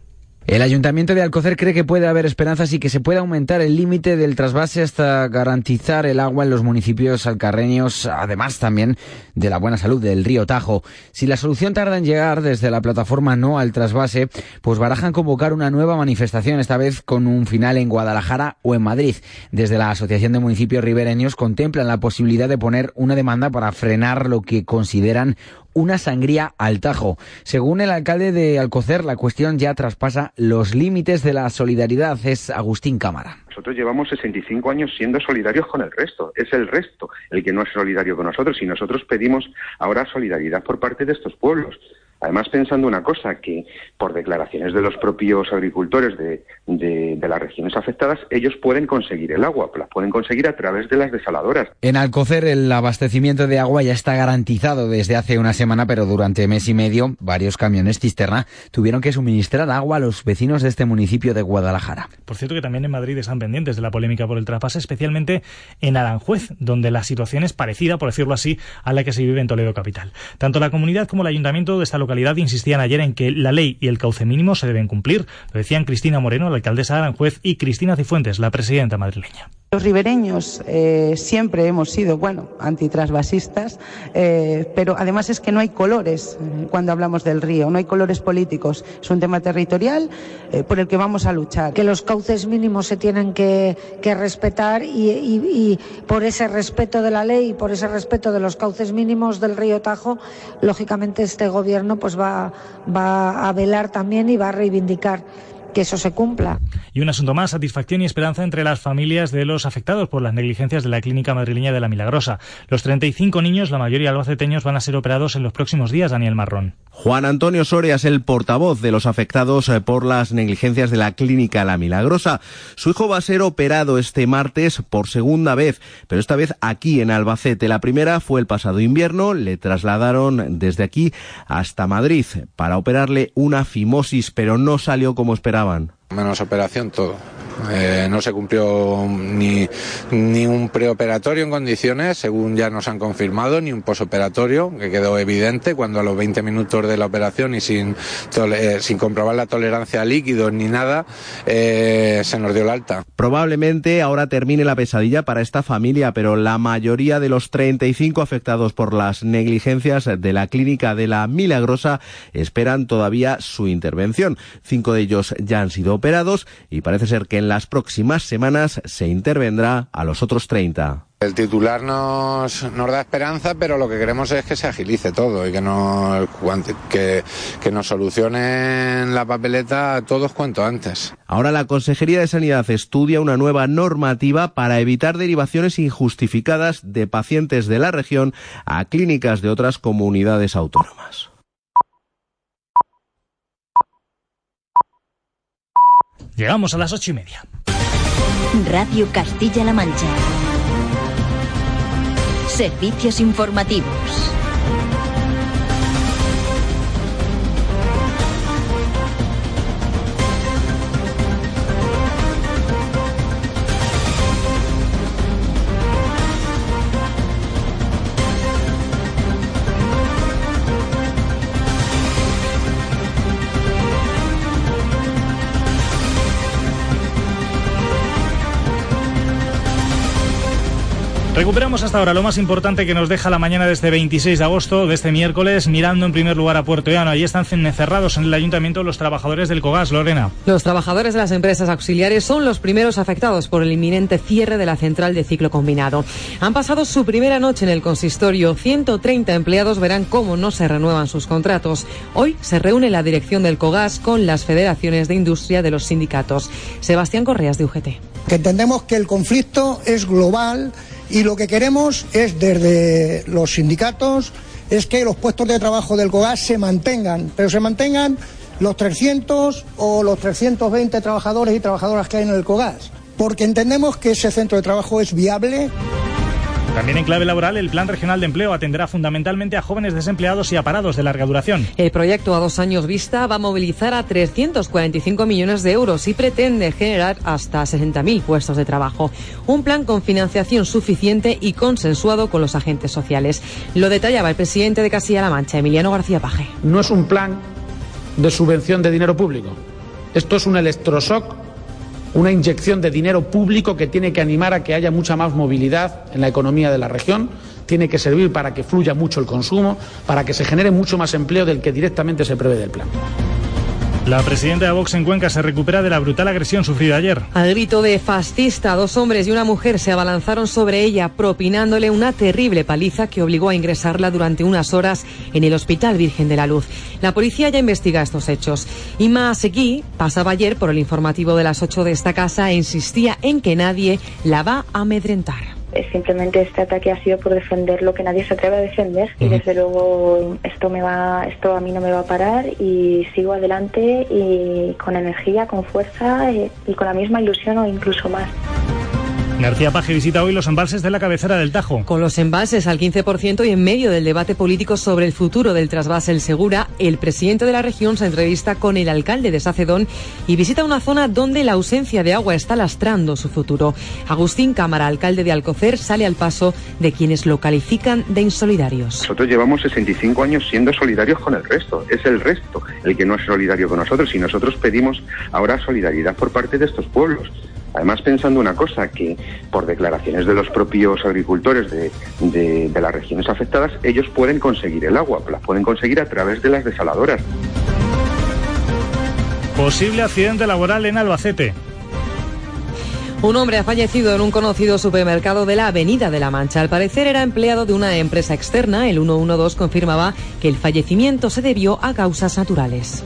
El Ayuntamiento de Alcocer cree que puede haber esperanzas y que se puede aumentar el límite del trasvase hasta garantizar el agua en los municipios alcarreños, además también de la buena salud del río Tajo. Si la solución tarda en llegar desde la plataforma no al trasvase, pues barajan convocar una nueva manifestación, esta vez con un final en Guadalajara o en Madrid. Desde la Asociación de Municipios Ribereños contemplan la posibilidad de poner una demanda para frenar lo que consideran una sangría al Tajo. Según el alcalde de Alcocer, la cuestión ya traspasa los límites de la solidaridad. Es Agustín Cámara. Nosotros llevamos 65 años siendo solidarios con el resto. Es el resto el que no es solidario con nosotros. Y nosotros pedimos ahora solidaridad por parte de estos pueblos. Además, pensando una cosa, que por declaraciones de los propios agricultores de, de, las regiones afectadas, ellos pueden conseguir el agua, la pueden conseguir a través de las desaladoras. En Alcocer el abastecimiento de agua ya está garantizado desde hace una semana, pero durante mes y medio varios camiones cisterna tuvieron que suministrar agua a los vecinos de este municipio de Guadalajara. Por cierto que también en Madrid están pendientes de la polémica por el traspase, especialmente en Aranjuez, donde la situación es parecida, por decirlo así, a la que se vive en Toledo capital. Tanto la comunidad como el ayuntamiento de esta localidad insistían ayer en que la ley y el cauce mínimo se deben cumplir. Lo decían Cristina Moreno, la alcaldesa de Aranjuez, y Cristina Cifuentes, la presidenta madrileña. Los ribereños eh, siempre hemos sido, bueno, antitrasvasistas, eh, pero además es que no hay colores cuando hablamos del río, no hay colores políticos. Es un tema territorial eh, por el que vamos a luchar. Que los cauces mínimos se tienen que, respetar y, por ese respeto de la ley y por ese respeto de los cauces mínimos del río Tajo, lógicamente este gobierno pues va a velar también y va a reivindicar que eso se cumpla. Y un asunto más, satisfacción y esperanza entre las familias de los afectados por las negligencias de la clínica madrileña de la Milagrosa. Los 35 niños, la mayoría albaceteños, van a ser operados en los próximos días, Daniel Marrón. Juan Antonio Soria es el portavoz de los afectados eh, por las negligencias de la clínica La Milagrosa. Su hijo va a ser operado este martes por segunda vez, pero esta vez aquí en Albacete. La primera fue el pasado invierno, le trasladaron desde aquí hasta Madrid para operarle una fimosis, pero no salió como Menos operación, todo. Eh, no se cumplió ni, ni un preoperatorio en condiciones, según ya nos han confirmado, ni un posoperatorio, que quedó evidente cuando a los 20 minutos de la operación y sin, eh, sin comprobar la tolerancia a líquidos ni nada, eh, se nos dio la alta. Probablemente ahora termine la pesadilla para esta familia, pero la mayoría de los 35 afectados por las negligencias de la clínica de la Milagrosa esperan todavía su intervención. Cinco de ellos ya han sido operados y parece ser que en las próximas semanas se intervendrá a los otros 30. El titular nos, nos da esperanza, pero lo que queremos es que se agilice todo y que nos, que, que nos solucionen la papeleta todos cuanto antes. Ahora la Consejería de Sanidad estudia una nueva normativa para evitar derivaciones injustificadas de pacientes de la región a clínicas de otras comunidades autónomas. Llegamos a las ocho y media. Radio Castilla-La Mancha. Servicios informativos. Recuperamos hasta ahora lo más importante que nos deja la mañana de este 26 de agosto, de este miércoles, mirando en primer lugar a Puerto Llano. Allí están encerrados en el ayuntamiento los trabajadores del COGAS, Lorena. Los trabajadores de las empresas auxiliares son los primeros afectados por el inminente cierre de la central de ciclo combinado. Han pasado su primera noche en el consistorio. 130 empleados verán cómo no se renuevan sus contratos. Hoy se reúne la dirección del COGAS con las federaciones de industria de los sindicatos. Sebastián Correas de UGT. Que entendemos que el conflicto es global y lo que queremos es desde los sindicatos es que los puestos de trabajo del COGAS se mantengan, pero se mantengan los 300 o los 320 trabajadores y trabajadoras que hay en el COGAS, porque entendemos que ese centro de trabajo es viable. También en clave laboral, el Plan Regional de Empleo atenderá fundamentalmente a jóvenes desempleados y a parados de larga duración. El proyecto a dos años vista va a movilizar a 345 millones de euros y pretende generar hasta 60.000 puestos de trabajo. Un plan con financiación suficiente y consensuado con los agentes sociales. Lo detallaba el presidente de Castilla-La Mancha, Emiliano García Paje. No es un plan de subvención de dinero público. Esto es un electroshock una inyección de dinero público que tiene que animar a que haya mucha más movilidad en la economía de la región, tiene que servir para que fluya mucho el consumo, para que se genere mucho más empleo del que directamente se prevé del plan. La presidenta de Vox en Cuenca se recupera de la brutal agresión sufrida ayer. Al grito de fascista, dos hombres y una mujer se abalanzaron sobre ella, propinándole una terrible paliza que obligó a ingresarla durante unas horas en el Hospital Virgen de la Luz. La policía ya investiga estos hechos. Inma Seguí pasaba ayer por el informativo de las 8 de esta casa e insistía en que nadie la va a amedrentar simplemente este ataque ha sido por defender lo que nadie se atreve a defender y desde luego esto me va esto a mí no me va a parar y sigo adelante y con energía con fuerza y, y con la misma ilusión o incluso más García Paje visita hoy los embalses de la cabecera del Tajo. Con los embalses al 15% y en medio del debate político sobre el futuro del trasvase El Segura, el presidente de la región se entrevista con el alcalde de Sacedón y visita una zona donde la ausencia de agua está lastrando su futuro. Agustín Cámara, alcalde de Alcocer, sale al paso de quienes lo califican de insolidarios. Nosotros llevamos 65 años siendo solidarios con el resto. Es el resto el que no es solidario con nosotros y nosotros pedimos ahora solidaridad por parte de estos pueblos. Además, pensando una cosa, que por declaraciones de los propios agricultores de, de, las regiones afectadas, ellos pueden conseguir el agua, la pueden conseguir a través de las desaladoras. Posible accidente laboral en Albacete. Un hombre ha fallecido en un conocido supermercado de la Avenida de la Mancha. Al parecer era empleado de una empresa externa. El 112 confirmaba que el fallecimiento se debió a causas naturales.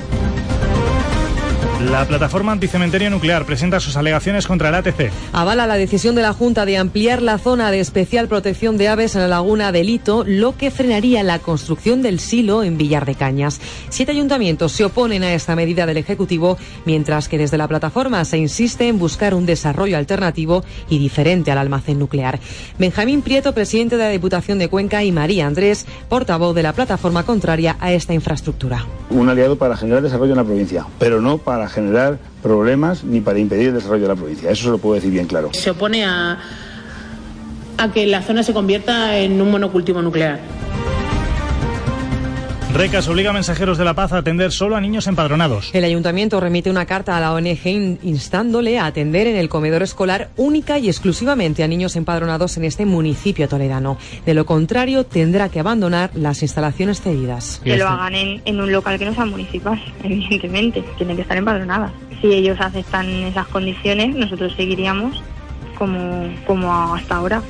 La plataforma anticementerio nuclear presenta sus alegaciones contra el ATC. Avala la decisión de la Junta de ampliar la zona de especial protección de aves en la laguna de Lito, lo que frenaría la construcción del silo en Villar de Cañas. Siete ayuntamientos se oponen a esta medida del Ejecutivo, mientras que desde la plataforma se insiste en buscar un desarrollo alternativo y diferente al almacén nuclear. Benjamín Prieto, presidente de la Diputación de Cuenca, y María Andrés, portavoz de la plataforma contraria a esta infraestructura. Un aliado para generar desarrollo en la provincia, pero no para generar problemas ni para impedir el desarrollo de la provincia. Eso se lo puedo decir bien claro. Se opone a, a que la zona se convierta en un monocultivo nuclear. Recas obliga a mensajeros de la paz a atender solo a niños empadronados. El ayuntamiento remite una carta a la ONG instándole a atender en el comedor escolar única y exclusivamente a niños empadronados en este municipio toledano. De lo contrario, tendrá que abandonar las instalaciones cedidas. Que lo hagan en, en un local que no sea municipal, (laughs) evidentemente. Tienen que estar empadronadas. Si ellos aceptan esas condiciones, nosotros seguiríamos como, como hasta ahora.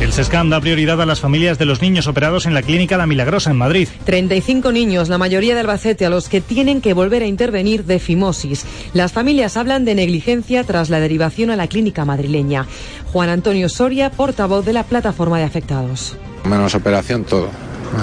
El SESCAM da prioridad a las familias de los niños operados en la clínica La Milagrosa en Madrid. 35 niños, la mayoría de Albacete, a los que tienen que volver a intervenir de fimosis. Las familias hablan de negligencia tras la derivación a la clínica madrileña. Juan Antonio Soria, portavoz de la plataforma de afectados. Menos operación, todo.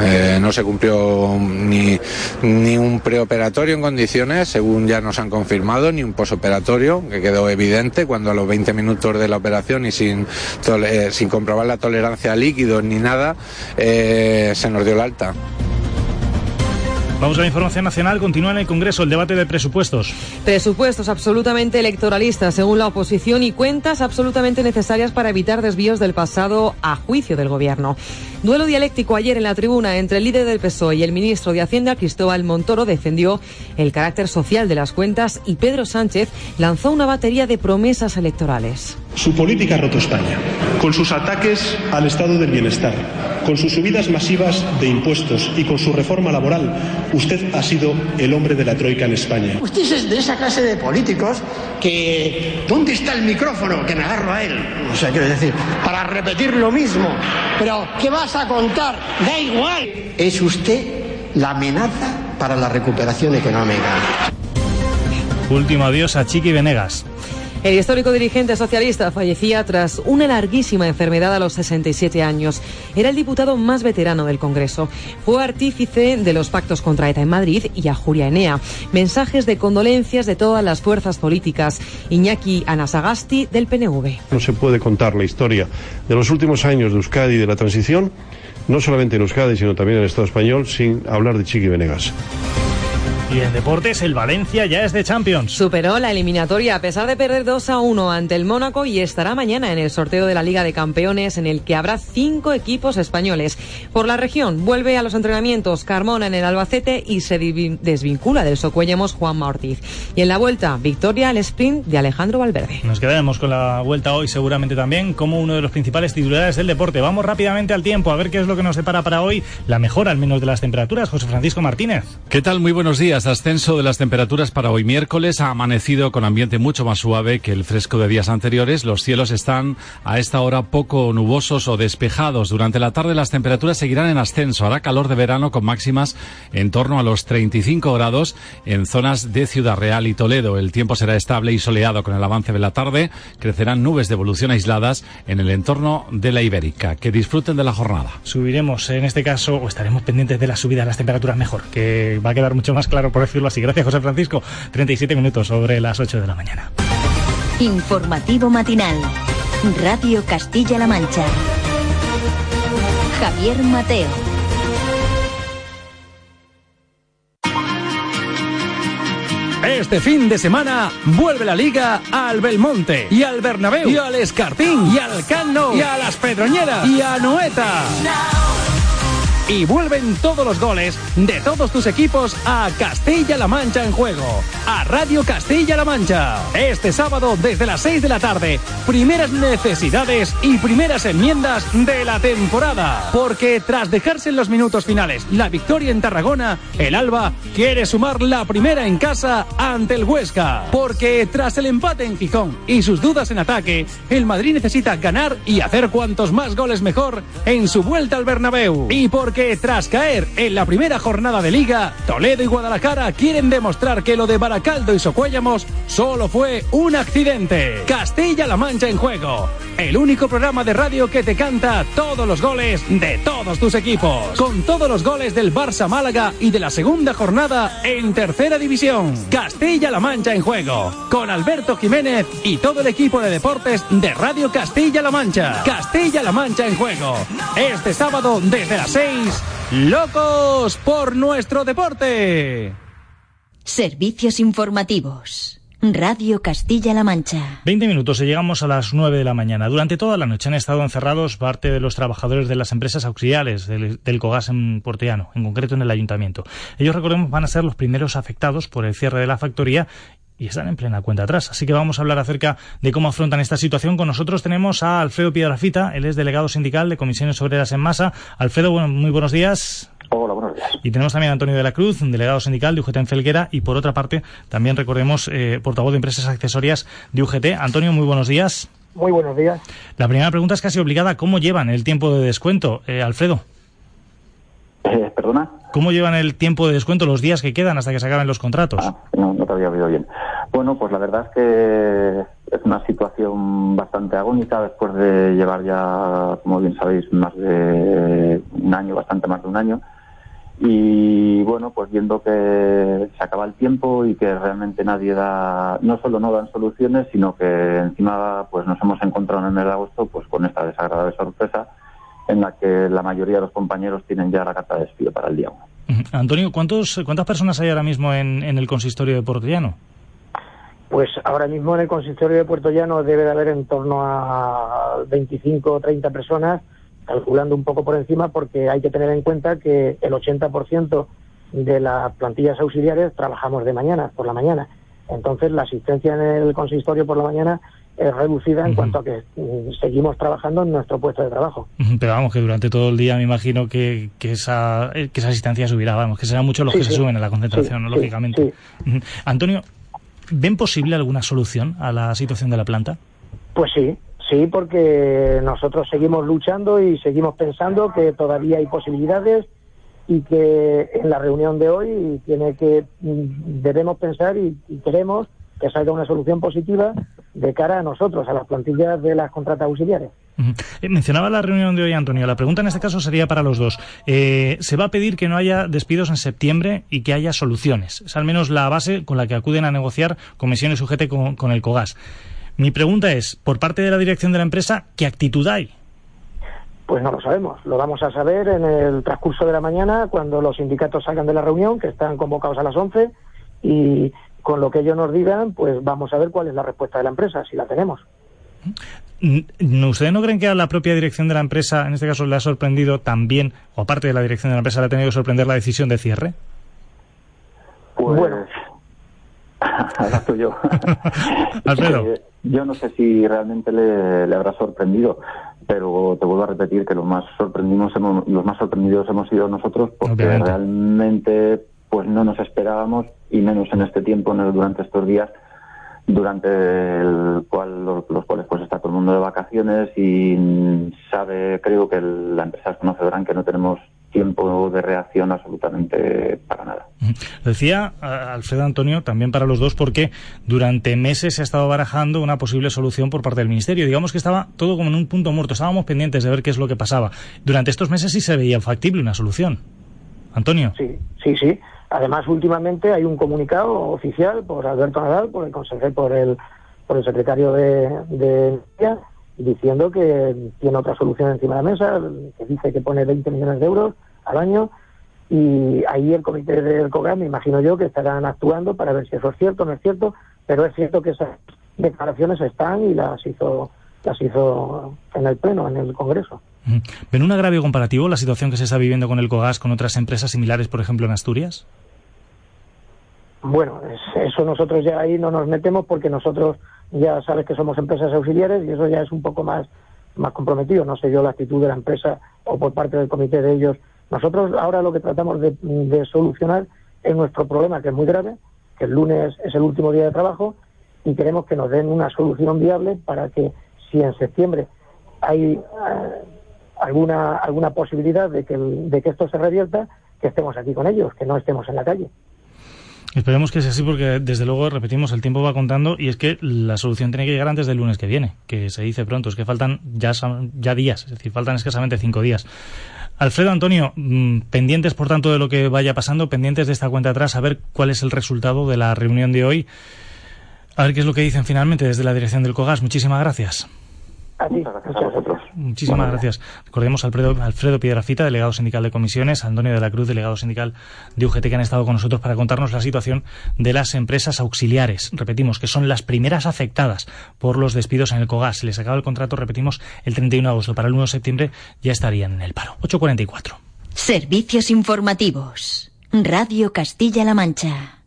Eh, no se cumplió ni, ni un preoperatorio en condiciones, según ya nos han confirmado, ni un posoperatorio, que quedó evidente cuando a los 20 minutos de la operación y sin, eh, sin comprobar la tolerancia a líquidos ni nada, eh, se nos dio el alta. Vamos a la información nacional. Continúa en el Congreso el debate de presupuestos. Presupuestos absolutamente electoralistas, según la oposición, y cuentas absolutamente necesarias para evitar desvíos del pasado a juicio del Gobierno. Duelo dialéctico ayer en la tribuna entre el líder del PSOE y el ministro de Hacienda, Cristóbal Montoro, defendió el carácter social de las cuentas y Pedro Sánchez lanzó una batería de promesas electorales. Su política ha roto España, con sus ataques al estado del bienestar, con sus subidas masivas de impuestos y con su reforma laboral. Usted ha sido el hombre de la troika en España. Usted es de esa clase de políticos que... ¿Dónde está el micrófono? Que me agarro a él. O sea, quiero decir, para repetir lo mismo. Pero, ¿qué vas a contar? Da igual. Es usted la amenaza para la recuperación económica. Último adiós a Chiqui Venegas. El histórico dirigente socialista fallecía tras una larguísima enfermedad a los 67 años. Era el diputado más veterano del Congreso. Fue artífice de los pactos contra ETA en Madrid y a Julia Enea. Mensajes de condolencias de todas las fuerzas políticas. Iñaki Anasagasti del PNV. No se puede contar la historia de los últimos años de Euskadi y de la transición, no solamente en Euskadi, sino también en el Estado español, sin hablar de Chiqui Venegas. Y en deportes, el Valencia ya es de Champions. Superó la eliminatoria a pesar de perder 2 a 1 ante el Mónaco y estará mañana en el sorteo de la Liga de Campeones en el que habrá cinco equipos españoles. Por la región, vuelve a los entrenamientos Carmona en el Albacete y se desvincula del Socuellamos Juan Ortiz. Y en la vuelta, victoria al sprint de Alejandro Valverde. Nos quedaremos con la vuelta hoy seguramente también como uno de los principales titulares del deporte. Vamos rápidamente al tiempo a ver qué es lo que nos separa para hoy. La mejora al menos de las temperaturas. José Francisco Martínez. ¿Qué tal? Muy buenos días. Ascenso de las temperaturas para hoy miércoles. Ha amanecido con ambiente mucho más suave que el fresco de días anteriores. Los cielos están a esta hora poco nubosos o despejados. Durante la tarde las temperaturas seguirán en ascenso. Hará calor de verano con máximas en torno a los 35 grados en zonas de Ciudad Real y Toledo. El tiempo será estable y soleado con el avance de la tarde. Crecerán nubes de evolución aisladas en el entorno de la Ibérica. Que disfruten de la jornada. Subiremos en este caso o estaremos pendientes de la subida de las temperaturas mejor, que va a quedar mucho más claro por decirlo así. Gracias, José Francisco. 37 minutos sobre las 8 de la mañana. Informativo matinal. Radio Castilla-La Mancha. Javier Mateo. Este fin de semana vuelve la Liga al Belmonte y al Bernabéu y al Escartín y al Cano y a las Pedroñeras y a Noeta. Y vuelven todos los goles de todos tus equipos a Castilla-La Mancha en juego. A Radio Castilla-La Mancha. Este sábado desde las 6 de la tarde. Primeras necesidades y primeras enmiendas de la temporada. Porque tras dejarse en los minutos finales la victoria en Tarragona, el Alba quiere sumar la primera en casa ante el Huesca. Porque tras el empate en Gijón y sus dudas en ataque, el Madrid necesita ganar y hacer cuantos más goles mejor en su vuelta al Bernabéu. Y porque que tras caer en la primera jornada de liga, Toledo y Guadalajara quieren demostrar que lo de Baracaldo y Socuéllamos solo fue un accidente. Castilla-La Mancha en juego. El único programa de radio que te canta todos los goles de todos tus equipos. Con todos los goles del Barça Málaga y de la segunda jornada en tercera división. Castilla-La Mancha en juego. Con Alberto Jiménez y todo el equipo de deportes de Radio Castilla-La Mancha. Castilla-La Mancha en juego. Este sábado desde las 6 locos por nuestro deporte. Servicios informativos. Radio Castilla-La Mancha. 20 minutos y llegamos a las 9 de la mañana. Durante toda la noche han estado encerrados parte de los trabajadores de las empresas auxiliares del, del Cogas en Porteano, en concreto en el ayuntamiento. Ellos, recordemos, van a ser los primeros afectados por el cierre de la factoría y están en plena cuenta atrás. Así que vamos a hablar acerca de cómo afrontan esta situación. Con nosotros tenemos a Alfredo Piedrafita, él es delegado sindical de Comisiones Obreras en Masa. Alfredo, bueno, muy buenos días. Hola, buenos días. Y tenemos también a Antonio de la Cruz, delegado sindical de UGT en Felguera y por otra parte también recordemos eh, portavoz de empresas accesorias de UGT. Antonio, muy buenos días. Muy buenos días. La primera pregunta es casi obligada. ¿Cómo llevan el tiempo de descuento, eh, Alfredo? Eh, ¿Perdona? ¿Cómo llevan el tiempo de descuento, los días que quedan hasta que se acaben los contratos? Ah, no, no te había oído bien. Bueno, pues la verdad es que es una situación bastante agónica después de llevar ya, como bien sabéis, más de un año, bastante más de un año. Y bueno, pues viendo que se acaba el tiempo y que realmente nadie da, no solo no dan soluciones, sino que encima pues nos hemos encontrado en el agosto pues con esta desagradable sorpresa en la que la mayoría de los compañeros tienen ya la carta de despido para el día 1. Antonio, ¿cuántos, ¿cuántas personas hay ahora mismo en, en el consistorio de Puerto Llano? Pues ahora mismo en el consistorio de Puerto Llano debe de haber en torno a 25 o 30 personas, calculando un poco por encima, porque hay que tener en cuenta que el 80% de las plantillas auxiliares trabajamos de mañana, por la mañana. Entonces la asistencia en el consistorio por la mañana es reducida en cuanto a que mm, seguimos trabajando en nuestro puesto de trabajo. Pero vamos, que durante todo el día me imagino que, que, esa, eh, que esa asistencia subirá, vamos, que serán muchos los Sí, que se suben a la concentración, lógicamente. Antonio, ¿ven posible alguna solución a la situación de la planta? Pues sí, sí, porque nosotros seguimos luchando y seguimos pensando que todavía hay posibilidades y que en la reunión de hoy tiene que mm, debemos pensar y, y queremos que salga una solución positiva de cara a nosotros, a las plantillas de las contratas auxiliares. Eh, mencionaba la reunión de hoy, Antonio. La pregunta en este caso sería para los dos. Eh, se va a pedir que no haya despidos en septiembre y que haya soluciones. Es al menos la base con la que acuden a negociar comisiones sujete con, con el COGAS. Mi pregunta es, por parte de la dirección de la empresa, ¿qué actitud hay? Pues no lo sabemos, lo vamos a saber en el transcurso de la mañana cuando los sindicatos salgan de la reunión, que están convocados a las 11, y con lo que ellos nos digan, pues vamos a ver cuál es la respuesta de la empresa, si la tenemos. ¿Ustedes no creen que a la propia dirección de la empresa, en este caso, le ha sorprendido también, o aparte de la dirección de la empresa, le ha tenido que sorprender la decisión de cierre? Pues, bueno. (laughs) tú yo. (laughs) Alfredo. Eh, yo no sé si realmente le, le habrá sorprendido, pero te vuelvo a repetir que los más sorprendimos hemos- los más sorprendidos hemos sido nosotros porque Obviamente. realmente pues no nos esperábamos y menos en este tiempo, durante estos días durante el cual los, los cuales pues está todo el mundo de vacaciones y sabe creo que el- la empresa es conocerán que no tenemos tiempo de reacción absolutamente para nada. Decía Alfredo Antonio también para los dos porque durante meses se ha estado barajando una posible solución por parte del Ministerio. Digamos que estaba todo como en un punto muerto. Estábamos pendientes de ver qué es lo que pasaba. Durante estos meses sí se veía factible una solución. Antonio. Sí, sí, sí. Además, últimamente hay un comunicado oficial por Alberto Nadal, por el consejero, por el, por el secretario de, de diciendo que tiene otra solución encima de la mesa, que dice que pone 20 millones de euros al año. Y ahí el comité del COGAM, me imagino yo, que estarán actuando para ver si eso es cierto o no es cierto, pero es cierto que esas declaraciones están y las hizo, las hizo en el Pleno, en el Congreso. ¿Ven un agravio comparativo la situación que se está viviendo con el COGAS con otras empresas similares, por ejemplo, en Asturias? Bueno, es- eso nosotros ya ahí no nos metemos porque nosotros ya sabes que somos empresas auxiliares y eso ya es un poco más, más comprometido. No sé yo la actitud de la empresa o por parte del comité de ellos. Nosotros ahora lo que tratamos de, de solucionar es nuestro problema, que es muy grave, que el lunes es el último día de trabajo y queremos que nos den una solución viable para que si en septiembre hay eh, alguna alguna posibilidad de que, de que esto se revierta, que estemos aquí con ellos, que no estemos en la calle. Esperemos que sea así porque, desde luego, repetimos, el tiempo va contando y es que la solución tiene que llegar antes del lunes que viene, que se dice pronto, es que faltan ya, ya días, es decir, faltan escasamente cinco días. Alfredo Antonio, mm, pendientes por tanto de lo que vaya pasando, pendientes de esta cuenta atrás, a ver cuál es el resultado de la reunión de hoy, a ver qué es lo que dicen finalmente desde la dirección del COGAS. Muchísimas gracias. A ti, Muchas gracias a vosotros. Muchísimas gracias. Recordemos a Alfredo, Alfredo Piedrafita, delegado sindical de comisiones, a Antonio de la Cruz, delegado sindical de UGT, que han estado con nosotros para contarnos la situación de las empresas auxiliares. Repetimos que son las primeras afectadas por los despidos en el COGAS. Se les acaba el contrato, repetimos, el 31 de agosto. Para el 1 de septiembre ya estarían en el paro. 8.44. Servicios informativos. Radio Castilla-La Mancha.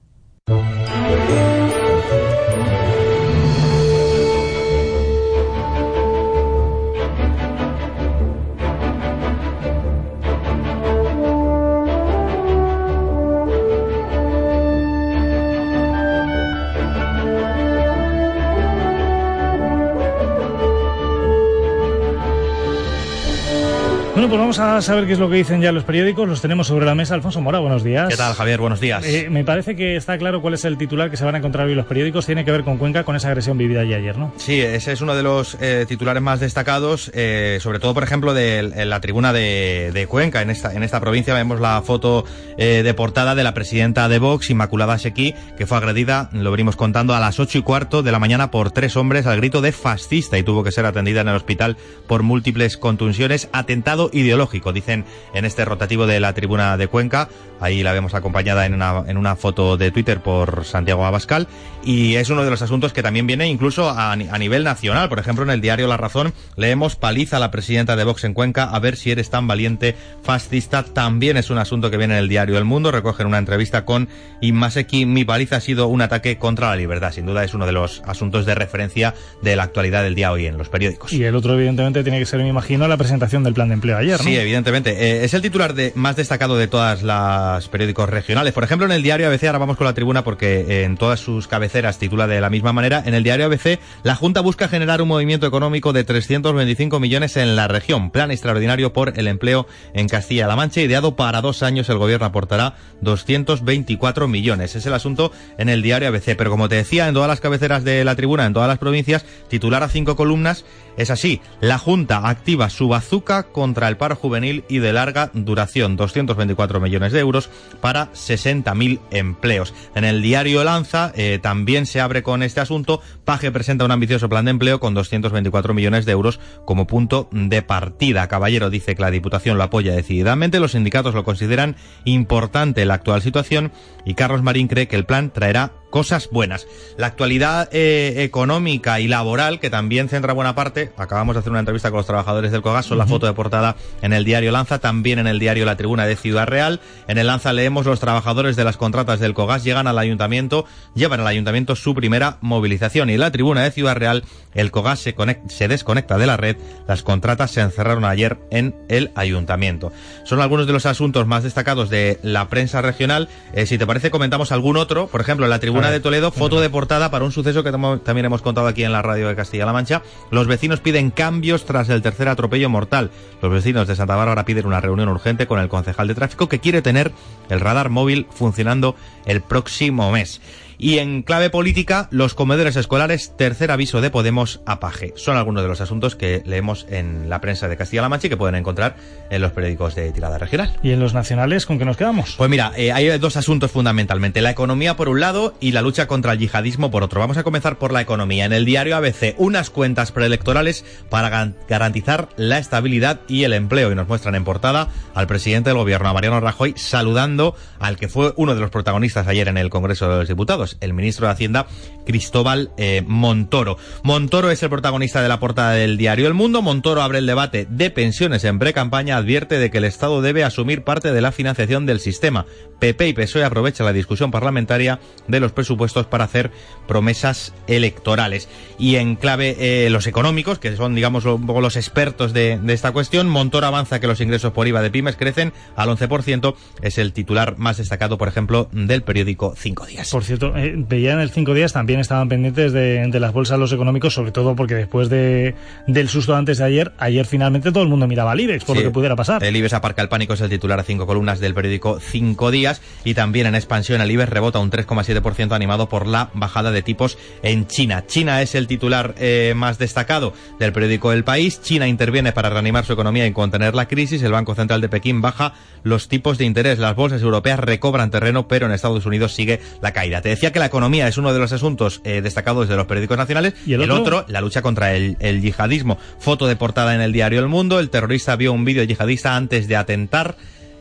Bueno, pues vamos a saber qué es lo que dicen ya los periódicos. Los tenemos sobre la mesa. Alfonso Mora, buenos días. ¿Qué tal, Javier? Buenos días. Eh, me parece que está claro cuál es el titular que se van a encontrar hoy los periódicos. Tiene que ver con Cuenca, con esa agresión vivida allí ayer, ¿no? Sí, ese es uno de los eh, titulares más destacados, eh, sobre todo, por ejemplo, de, la tribuna de, de Cuenca. En esta, en esta provincia vemos la foto de portada de la presidenta de Vox, Inmaculada Sequí, que fue agredida, lo venimos contando, a las ocho y cuarto de la mañana por tres hombres al grito de fascista y tuvo que ser atendida en el hospital por múltiples contusiones. Atentado ideológico, dicen en este rotativo de la tribuna de Cuenca. Ahí la vemos acompañada en una, en una foto de Twitter por Santiago Abascal. Y es uno de los asuntos que también viene incluso a, a nivel nacional. Por ejemplo, en el diario La Razón leemos paliza a la presidenta de Vox en Cuenca a ver si eres tan valiente fascista. También es un asunto que viene en el diario El Mundo. Recogen una entrevista con Inmaseki. Mi paliza ha sido un ataque contra la libertad. Sin duda es uno de los asuntos de referencia de la actualidad del día hoy en los periódicos. Y el otro, evidentemente, tiene que ser, me imagino, la presentación del plan de empleo Sí, evidentemente. Eh, es el titular más destacado de todas las periódicos regionales. Por ejemplo, en el diario ABC, ahora vamos con la tribuna porque eh, en todas sus cabeceras titula de la misma manera. En el diario ABC, la Junta busca generar un movimiento económico de 325 millones en la región. Plan extraordinario por el empleo en Castilla-La Mancha. Ideado para dos años, el gobierno aportará 224 millones. Es el asunto en el diario ABC. Pero como te decía, en todas las cabeceras de la tribuna, en todas las provincias, titular a cinco columnas es así, la Junta activa su bazuca contra el paro juvenil y de larga duración, 224 millones de euros para 60.000 empleos. En el diario Lanza eh, también se abre con este asunto. Paje presenta un ambicioso plan de empleo con 224 millones de euros como punto de partida. Caballero dice que la Diputación lo apoya decididamente, los sindicatos lo consideran importante la actual situación y Carlos Marín cree que el plan traerá cosas buenas. La actualidad eh, económica y laboral, que también centra buena parte, acabamos de hacer una entrevista con los trabajadores del COGAS, son la foto de portada en el diario Lanza, también en el diario La Tribuna de Ciudad Real. En el Lanza leemos los trabajadores de las contratas del COGAS llegan al ayuntamiento, llevan al ayuntamiento su primera movilización. Y en la Tribuna de Ciudad Real, el COGAS se, se desconecta de la red, las contratas se encerraron ayer en el ayuntamiento. Son algunos de los asuntos más destacados de la prensa regional. Eh, si te parece, comentamos algún otro, por ejemplo, en la Tribuna de Toledo, foto de portada para un suceso que también hemos contado aquí en la radio de Castilla-La Mancha. Los vecinos piden cambios tras el tercer atropello mortal. Los vecinos de Santa Bárbara piden una reunión urgente con el concejal de tráfico que quiere tener el radar móvil funcionando el próximo mes. Y en clave política, los comedores escolares, tercer aviso de Podemos a Paje. Son algunos de los asuntos que leemos en la prensa de Castilla-La Mancha y que pueden encontrar en los periódicos de tirada regional. ¿Y en los nacionales con qué nos quedamos? Pues mira, eh, hay dos asuntos fundamentalmente. La economía por un lado y la lucha contra el yihadismo por otro. Vamos a comenzar por la economía. En el diario ABC, unas cuentas preelectorales para garantizar la estabilidad y el empleo. Y nos muestran en portada al presidente del gobierno, a Mariano Rajoy, saludando al que fue uno de los protagonistas ayer en el Congreso de los Diputados el ministro de Hacienda, Cristóbal eh, Montoro. Montoro es el protagonista de la portada del diario El Mundo. Montoro abre el debate de pensiones en pre-campaña, advierte de que el Estado debe asumir parte de la financiación del sistema. PP y PSOE aprovechan la discusión parlamentaria de los presupuestos para hacer promesas electorales. Y en clave eh, los económicos, que son, digamos, los expertos de, de esta cuestión, Montoro avanza que los ingresos por IVA de pymes crecen al 11%. Es el titular más destacado, por ejemplo, del periódico Cinco Días. Por cierto, eh, veía en el Cinco Días también estaban pendientes de, de, las bolsas los económicos, sobre todo porque después de, del susto antes de ayer, ayer finalmente todo el mundo miraba al IBEX por sí, lo que pudiera pasar. El IBEX aparca el pánico, es el titular a cinco columnas del periódico Cinco Días y también en expansión el IBEX rebota un 3,7% animado por la bajada de tipos en China. China es el titular eh, más destacado del periódico El País. China interviene para reanimar su economía y contener la crisis. El Banco Central de Pekín baja los tipos de interés. Las bolsas europeas recobran terreno, pero en Estados Unidos sigue la caída. Te decía que la economía es uno de los asuntos eh, destacados de los periódicos nacionales. ¿Y el, el otro? otro? la lucha contra el, el, yihadismo. Foto de portada en el diario El Mundo. El terrorista vio un vídeo yihadista antes de atentar.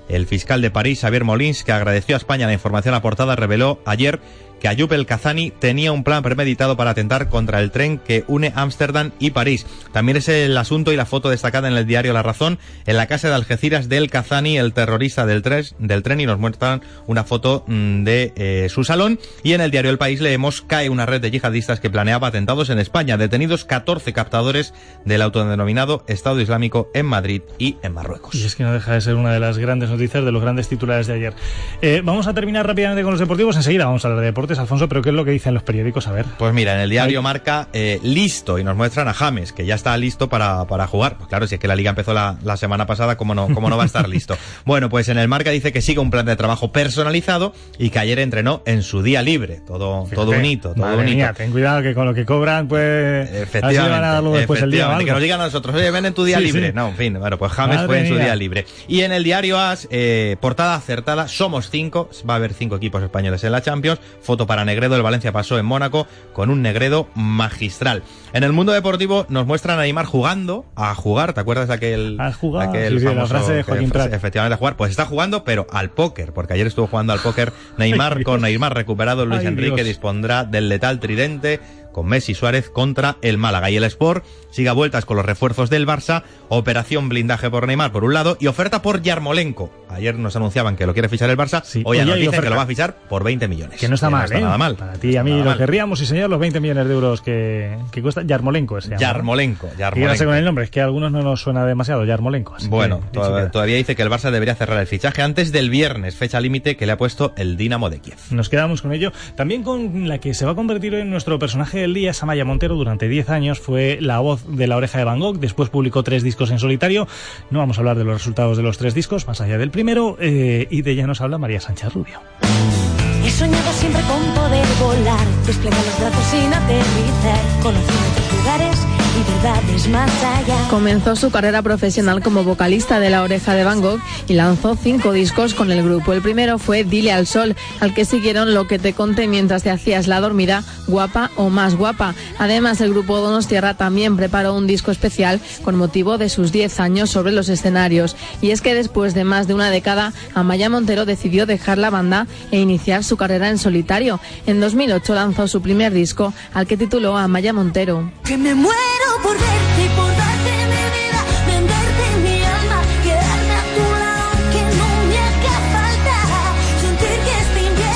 El fiscal de París, Xavier Molins, que agradeció a España la información aportada, reveló ayer que Ayub El Kazani tenía un plan premeditado para atentar contra el tren que une Ámsterdam y París. También es el asunto y la foto destacada en el diario La Razón, en la casa de Algeciras del Kazani, el terrorista del, tren, y nos muestran una foto mmm, de eh, su salón. Y en el diario El País leemos cae una red de yihadistas que planeaba atentados en España. Detenidos 14 captadores del autodenominado Estado Islámico en Madrid y en Marruecos. Y es que no deja de ser una de las grandes noticias de los grandes titulares de ayer. Eh, vamos a terminar rápidamente con los deportivos. Enseguida vamos a hablar de deportes. Alfonso, pero ¿qué es lo que dicen los periódicos? A ver. Pues mira, en el diario. Marca, eh, listo, y nos muestran a James, que ya está listo para, para jugar. Pues claro, si es que la liga empezó la, la semana pasada, ¿cómo no, ¿cómo no va a estar listo? (laughs) bueno, pues en el Marca dice que sigue un plan de trabajo personalizado y que ayer entrenó en su día libre. Todo, Fíjate, todo un hito, todo madre un hito. Mía, ten cuidado que con lo que cobran, pues. Efectivamente. Así van a darlo después el día. Que nos digan a nosotros, oye, ven en tu día sí, libre. Sí. No, en fin, bueno, pues James madre fue en su día libre. Y en el diario AS, eh, portada acertada, somos cinco, va a haber cinco equipos españoles en la Champions. Foto para Negredo, el Valencia pasó en Mónaco con un Negredo magistral. En el mundo deportivo nos muestran a Neymar jugando, a jugar, ¿te acuerdas de aquel, A jugar, aquel sí, sí, la frase de Joaquín Prat. efectivamente a jugar? Pues está jugando, pero al póker, porque ayer estuvo jugando al póker (laughs) Neymar con. Neymar recuperado, Luis Ay, Enrique Dios. dispondrá del letal tridente con Messi Suárez contra el Málaga. Y el Sport sigue a vueltas con los refuerzos del Barça, operación blindaje por Neymar por un lado y oferta por Yarmolenko. Ayer nos anunciaban que lo quiere fichar el Barça, hoy hoy nos dicen que lo va a fichar por 20 millones. Que no está mal, ¿eh? nada mal. Para ti y a mí lo querríamos, sí señor, los 20 millones de euros que, que cuesta Yarmolenko ese. Yarmolenko, Yarmolenko. con el nombre, es que a algunos no nos suena demasiado, Yarmolenko. así Bueno, que, todavía dice que el Barça debería cerrar el fichaje antes del viernes, fecha límite que le ha puesto el Dinamo de Kiev. Nos quedamos con ello. También con la que se va a convertir en nuestro personaje del día, Samaya Montero, durante 10 años fue la voz de la oreja de Van Gogh, después publicó tres discos en solitario. No vamos a hablar de los resultados de los tres discos, más allá del primero, eh, y de ella nos habla María Sánchez Rubio. He soñado siempre con poder volar, desplegar los brazos sin aterrizar, conocer otros lugares y allá. Comenzó su carrera profesional como vocalista de La Oreja de Van Gogh y lanzó cinco discos con el grupo. El primero fue Dile al Sol, al que siguieron Lo que te conté mientras te hacías la dormida, Guapa o Más Guapa. Además, el grupo Donostierra también preparó un disco especial con motivo de sus 10 años sobre los escenarios. Y es que después de más de una década, Amaya Montero decidió dejar la banda e iniciar su carrera en solitario. En 2008 lanzó su primer disco, al que tituló Amaya Montero. Que me muero por 你不再。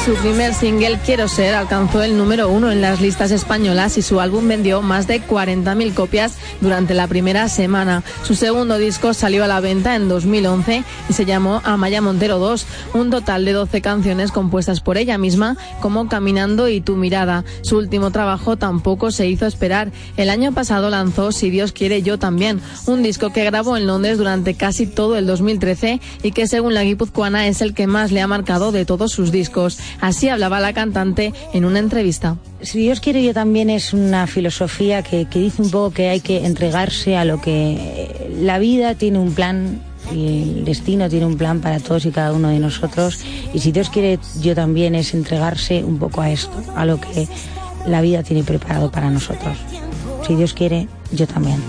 Su primer single, Quiero Ser, alcanzó el número uno en las listas españolas y su álbum vendió más de 40.000 copias durante la primera semana. Su segundo disco salió a la venta en 2011 y se llamó Amaya Montero 2, un total de 12 canciones compuestas por ella misma, como Caminando y Tu Mirada. Su último trabajo tampoco se hizo esperar. El año pasado lanzó Si Dios quiere, yo también, un disco que grabó en Londres durante casi todo el 2013 y que según la guipuzcoana es el que más le ha marcado de todos sus discos. Así hablaba la cantante en una entrevista. Si Dios quiere yo también es una filosofía que, que dice un poco que hay que entregarse a lo que eh, la vida tiene un plan y el destino tiene un plan para todos y cada uno de nosotros y si Dios quiere yo también es entregarse un poco a esto, a lo que la vida tiene preparado para nosotros. Si Dios quiere, yo también.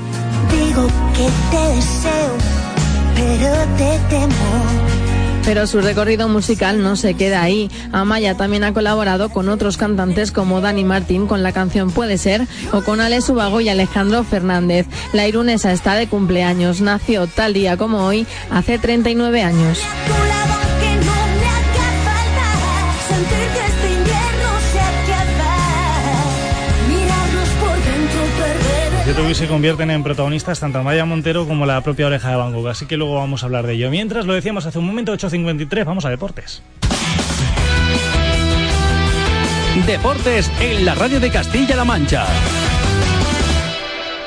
digo que te deseo, pero te temo. Pero su recorrido musical no se queda ahí. Amaya también ha colaborado con otros cantantes como Dani Martín con la canción Puede Ser o con Ale Subago y Alejandro Fernández. La irunesa está de cumpleaños. Nació tal día como hoy, hace 39 años. Que se convierten en protagonistas tanto Amaya Montero como la propia oreja de Van Gogh, así que luego vamos a hablar de ello. Mientras lo decíamos hace un momento, 8.53, vamos a deportes. Deportes en la radio de Castilla-La Mancha.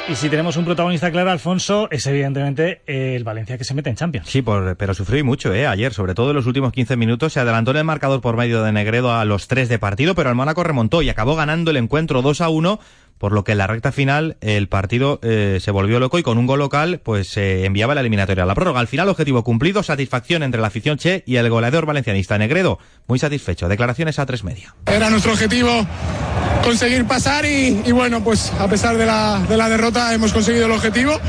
Y si tenemos un protagonista claro, Alfonso, es evidentemente el Valencia que se mete en Champions. Sí, por- pero sufrí mucho, ¿eh? Ayer, sobre todo en los últimos 15 minutos, se adelantó en el marcador por medio de Negredo a los 3 de partido, pero el Mónaco remontó y acabó ganando el encuentro 2 a 1, por lo que en la recta final el partido eh, se volvió loco y con un gol local, pues se enviaba la eliminatoria a la prórroga. Al final, objetivo cumplido, satisfacción entre la afición che y el goleador valencianista Negredo. Muy satisfecho. Declaraciones a tres media. Era nuestro objetivo conseguir pasar y, y bueno, pues a pesar de la, de la derrota hemos conseguido el objetivo.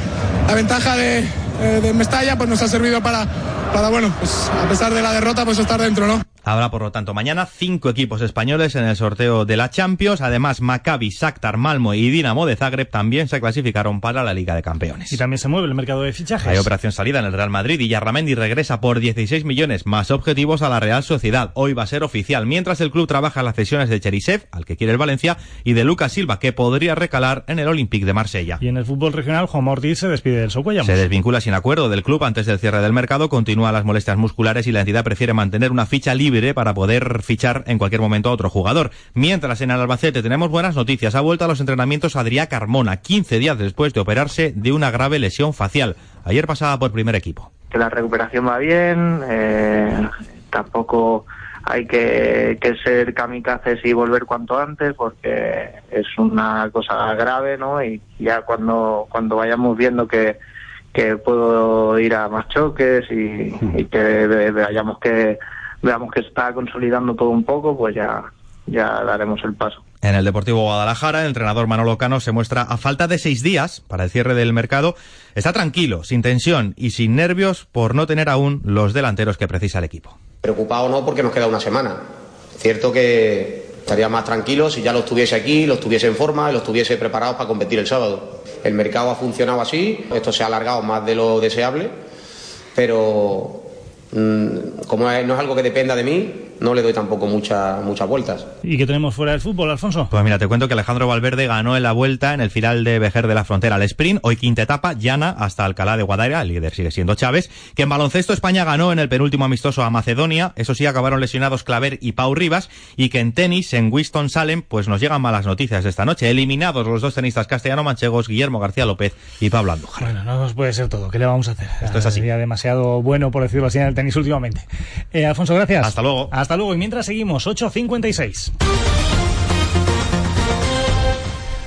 La ventaja de, eh, de Mestalla pues nos ha servido para, para, bueno, pues a pesar de la derrota pues estar dentro, ¿no? Habrá, por lo tanto, mañana cinco equipos españoles en el sorteo de la Champions. Además, Maccabi, Shakhtar, Malmo y Dinamo de Zagreb también se clasificaron para la Liga de Campeones. Y también se mueve el mercado de fichajes. Hay operación salida en el Real Madrid y Yarramendi regresa por 16 millones más objetivos a la Real Sociedad. Hoy va a ser oficial, mientras el club trabaja las cesiones de Cherisev, al que quiere el Valencia, y de Lucas Silva, que podría recalar en el Olympique de Marsella. Y en el fútbol regional, Juan Ortiz se despide del Socuellamos. Se desvincula sin acuerdo del club antes del cierre del mercado, continúa las molestias musculares y la entidad prefiere mantener una ficha libre para poder fichar en cualquier momento a otro jugador. Mientras en el Albacete tenemos buenas noticias. Ha vuelto a los entrenamientos Adrià Carmona, 15 días después de operarse de una grave lesión facial. Ayer pasaba por primer equipo. que la recuperación va bien, eh, tampoco hay que, que ser kamikazes y volver cuanto antes porque es una cosa grave, ¿no? Y ya cuando, cuando vayamos viendo que, que puedo ir a más choques y, y que veamos que veamos que está consolidando todo un poco, pues ya ya daremos el paso. En el Deportivo Guadalajara, el entrenador Manolo Cano se muestra a falta de seis días para el cierre del mercado. Está tranquilo, sin tensión y sin nervios por no tener aún los delanteros que precisa el equipo. Preocupado no porque nos queda una semana. Es cierto que estaría más tranquilo si ya los tuviese aquí, los tuviese en forma y los tuviese preparados para competir el sábado. El mercado ha funcionado así, esto se ha alargado más de lo deseable, pero como es- no es algo que dependa de mí, no le doy tampoco mucha- muchas vueltas. ¿Y qué tenemos fuera del fútbol, Alfonso? Pues mira, te cuento que Alejandro Valverde ganó en la vuelta en el final de Vejer de la Frontera al sprint, hoy quinta etapa, llana hasta Alcalá de Guadaira, el líder sigue siendo Chávez, que en baloncesto España ganó en el penúltimo amistoso a Macedonia, eso sí acabaron lesionados Claver y Pau Rivas, y que en tenis, en Winston Salem, pues nos llegan malas noticias esta noche, eliminados los dos tenistas castellano-manchegos, Guillermo García López y Pablo Andújar. Bueno, no nos puede ser todo. ¿Qué le vamos a hacer? Esto es así. Sería demasiado bueno, por decirlo así, en el tenis últimamente. Eh, Alfonso, gracias. Hasta luego. Hasta luego. Y mientras seguimos, 8.56.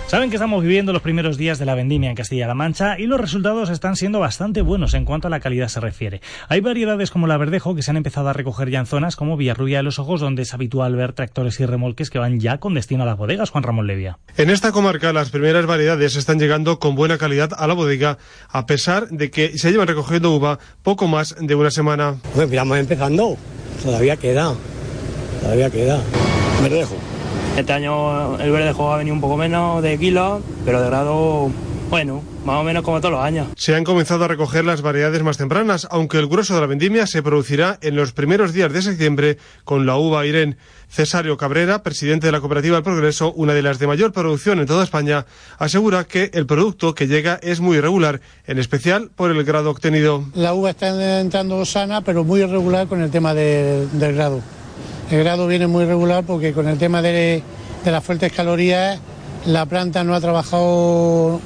Saben que estamos viviendo los primeros días de la vendimia en Castilla-La Mancha y los resultados están siendo bastante buenos en cuanto a la calidad se refiere. Hay variedades como la verdejo que se han empezado a recoger ya en zonas como Villarrubia de los Ojos, donde es habitual ver tractores y remolques que van ya con destino a las bodegas, Juan Ramón Levia. En esta comarca las primeras variedades están llegando con buena calidad a la bodega, a pesar de que se llevan recogiendo uva poco más de una semana. Pues miramos empezando, todavía queda, todavía queda. Verdejo. Este año el verdejo ha venido un poco menos de kilos, pero de grado, bueno, más o menos como todos los años. Se han comenzado a recoger las variedades más tempranas, aunque el grueso de la vendimia se producirá en los primeros días de septiembre con la uva Irén. Cesario Cabrera, presidente de la Cooperativa El Progreso, una de las de mayor producción en toda España, asegura que el producto que llega es muy irregular, en especial por el grado obtenido. La uva está entrando sana, pero muy irregular con el tema de- del grado. El grado viene muy irregular porque con el tema de, de las fuertes calorías, la planta no ha trabajado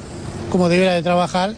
como debiera de trabajar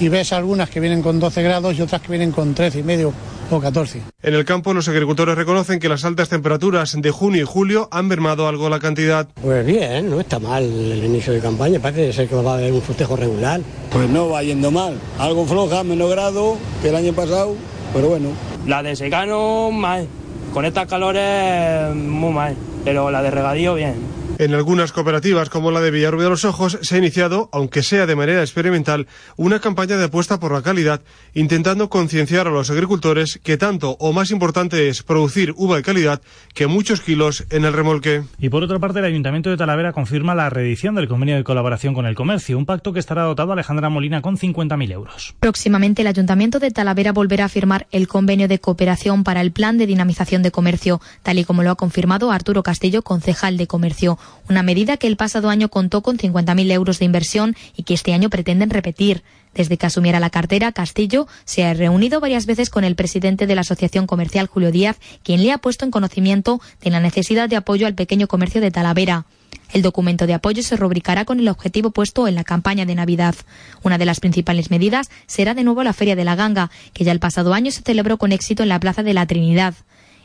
y ves algunas que vienen con 12 grados y otras que vienen con 13 y medio o 14. En el campo, los agricultores reconocen que las altas temperaturas de junio y julio han mermado algo la cantidad. Pues bien, no está mal el inicio de campaña, parece ser que va a haber un festejo regular. Pues no va yendo mal. Algo floja, menos grado que el año pasado, pero bueno. La de secano, mal. Con estas calores, muy mal. Pero la de regadío, bien. En algunas cooperativas, como la de Villarrubia de los Ojos, se ha iniciado, aunque sea de manera experimental, una campaña de apuesta por la calidad, intentando concienciar a los agricultores que tanto o más importante es producir uva de calidad que muchos kilos en el remolque. Y por otra parte, el Ayuntamiento de Talavera confirma la reedición del convenio de colaboración con el comercio, un pacto que estará dotado a Alejandra Molina con 50.000 euros. Próximamente el Ayuntamiento de Talavera volverá a firmar el convenio de cooperación para el Plan de Dinamización de Comercio, tal y como lo ha confirmado Arturo Castillo, concejal de Comercio. Una medida que el pasado año contó con 50.000 euros de inversión y que este año pretenden repetir. Desde que asumiera la cartera, Castillo se ha reunido varias veces con el presidente de la Asociación Comercial, Julio Díaz, quien le ha puesto en conocimiento de la necesidad de apoyo al pequeño comercio de Talavera. El documento de apoyo se rubricará con el objetivo puesto en la campaña de Navidad. Una de las principales medidas será de nuevo la Feria de la Ganga, que ya el pasado año se celebró con éxito en la Plaza de la Trinidad.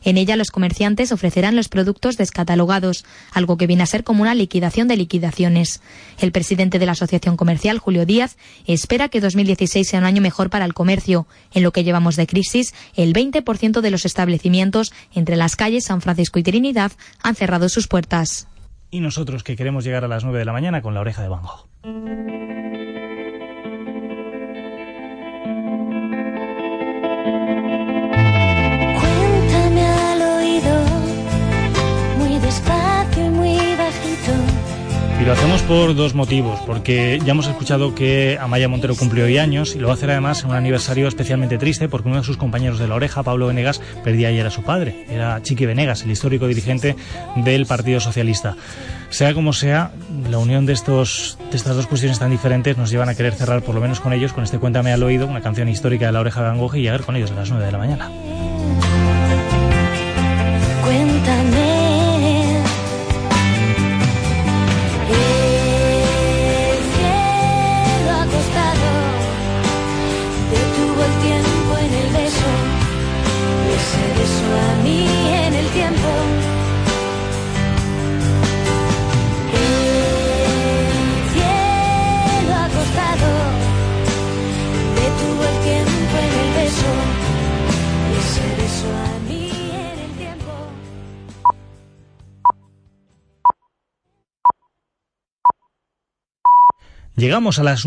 En ella los comerciantes ofrecerán los productos descatalogados, algo que viene a ser como una liquidación de liquidaciones. El presidente de la Asociación Comercial, Julio Díaz, espera que 2016 sea un año mejor para el comercio. En lo que llevamos de crisis, el 20% de los establecimientos entre las calles San Francisco y Trinidad han cerrado sus puertas. Y nosotros que queremos llegar a las 9 de la mañana con la oreja de Van Lo hacemos por dos motivos, porque ya hemos escuchado que Amaya Montero cumplió hoy años y lo va a hacer además en un aniversario especialmente triste porque uno de sus compañeros de la oreja, Pablo Venegas, perdía ayer a su padre. Era Chiqui Venegas, el histórico dirigente del Partido Socialista. Sea como sea, la unión de, estos, de estas dos cuestiones tan diferentes nos llevan a querer cerrar por lo menos con ellos, con este Cuéntame al oído, una canción histórica de la oreja de Van Gogh y llegar con ellos a las 9 de la mañana. Cuéntame. Llegamos a las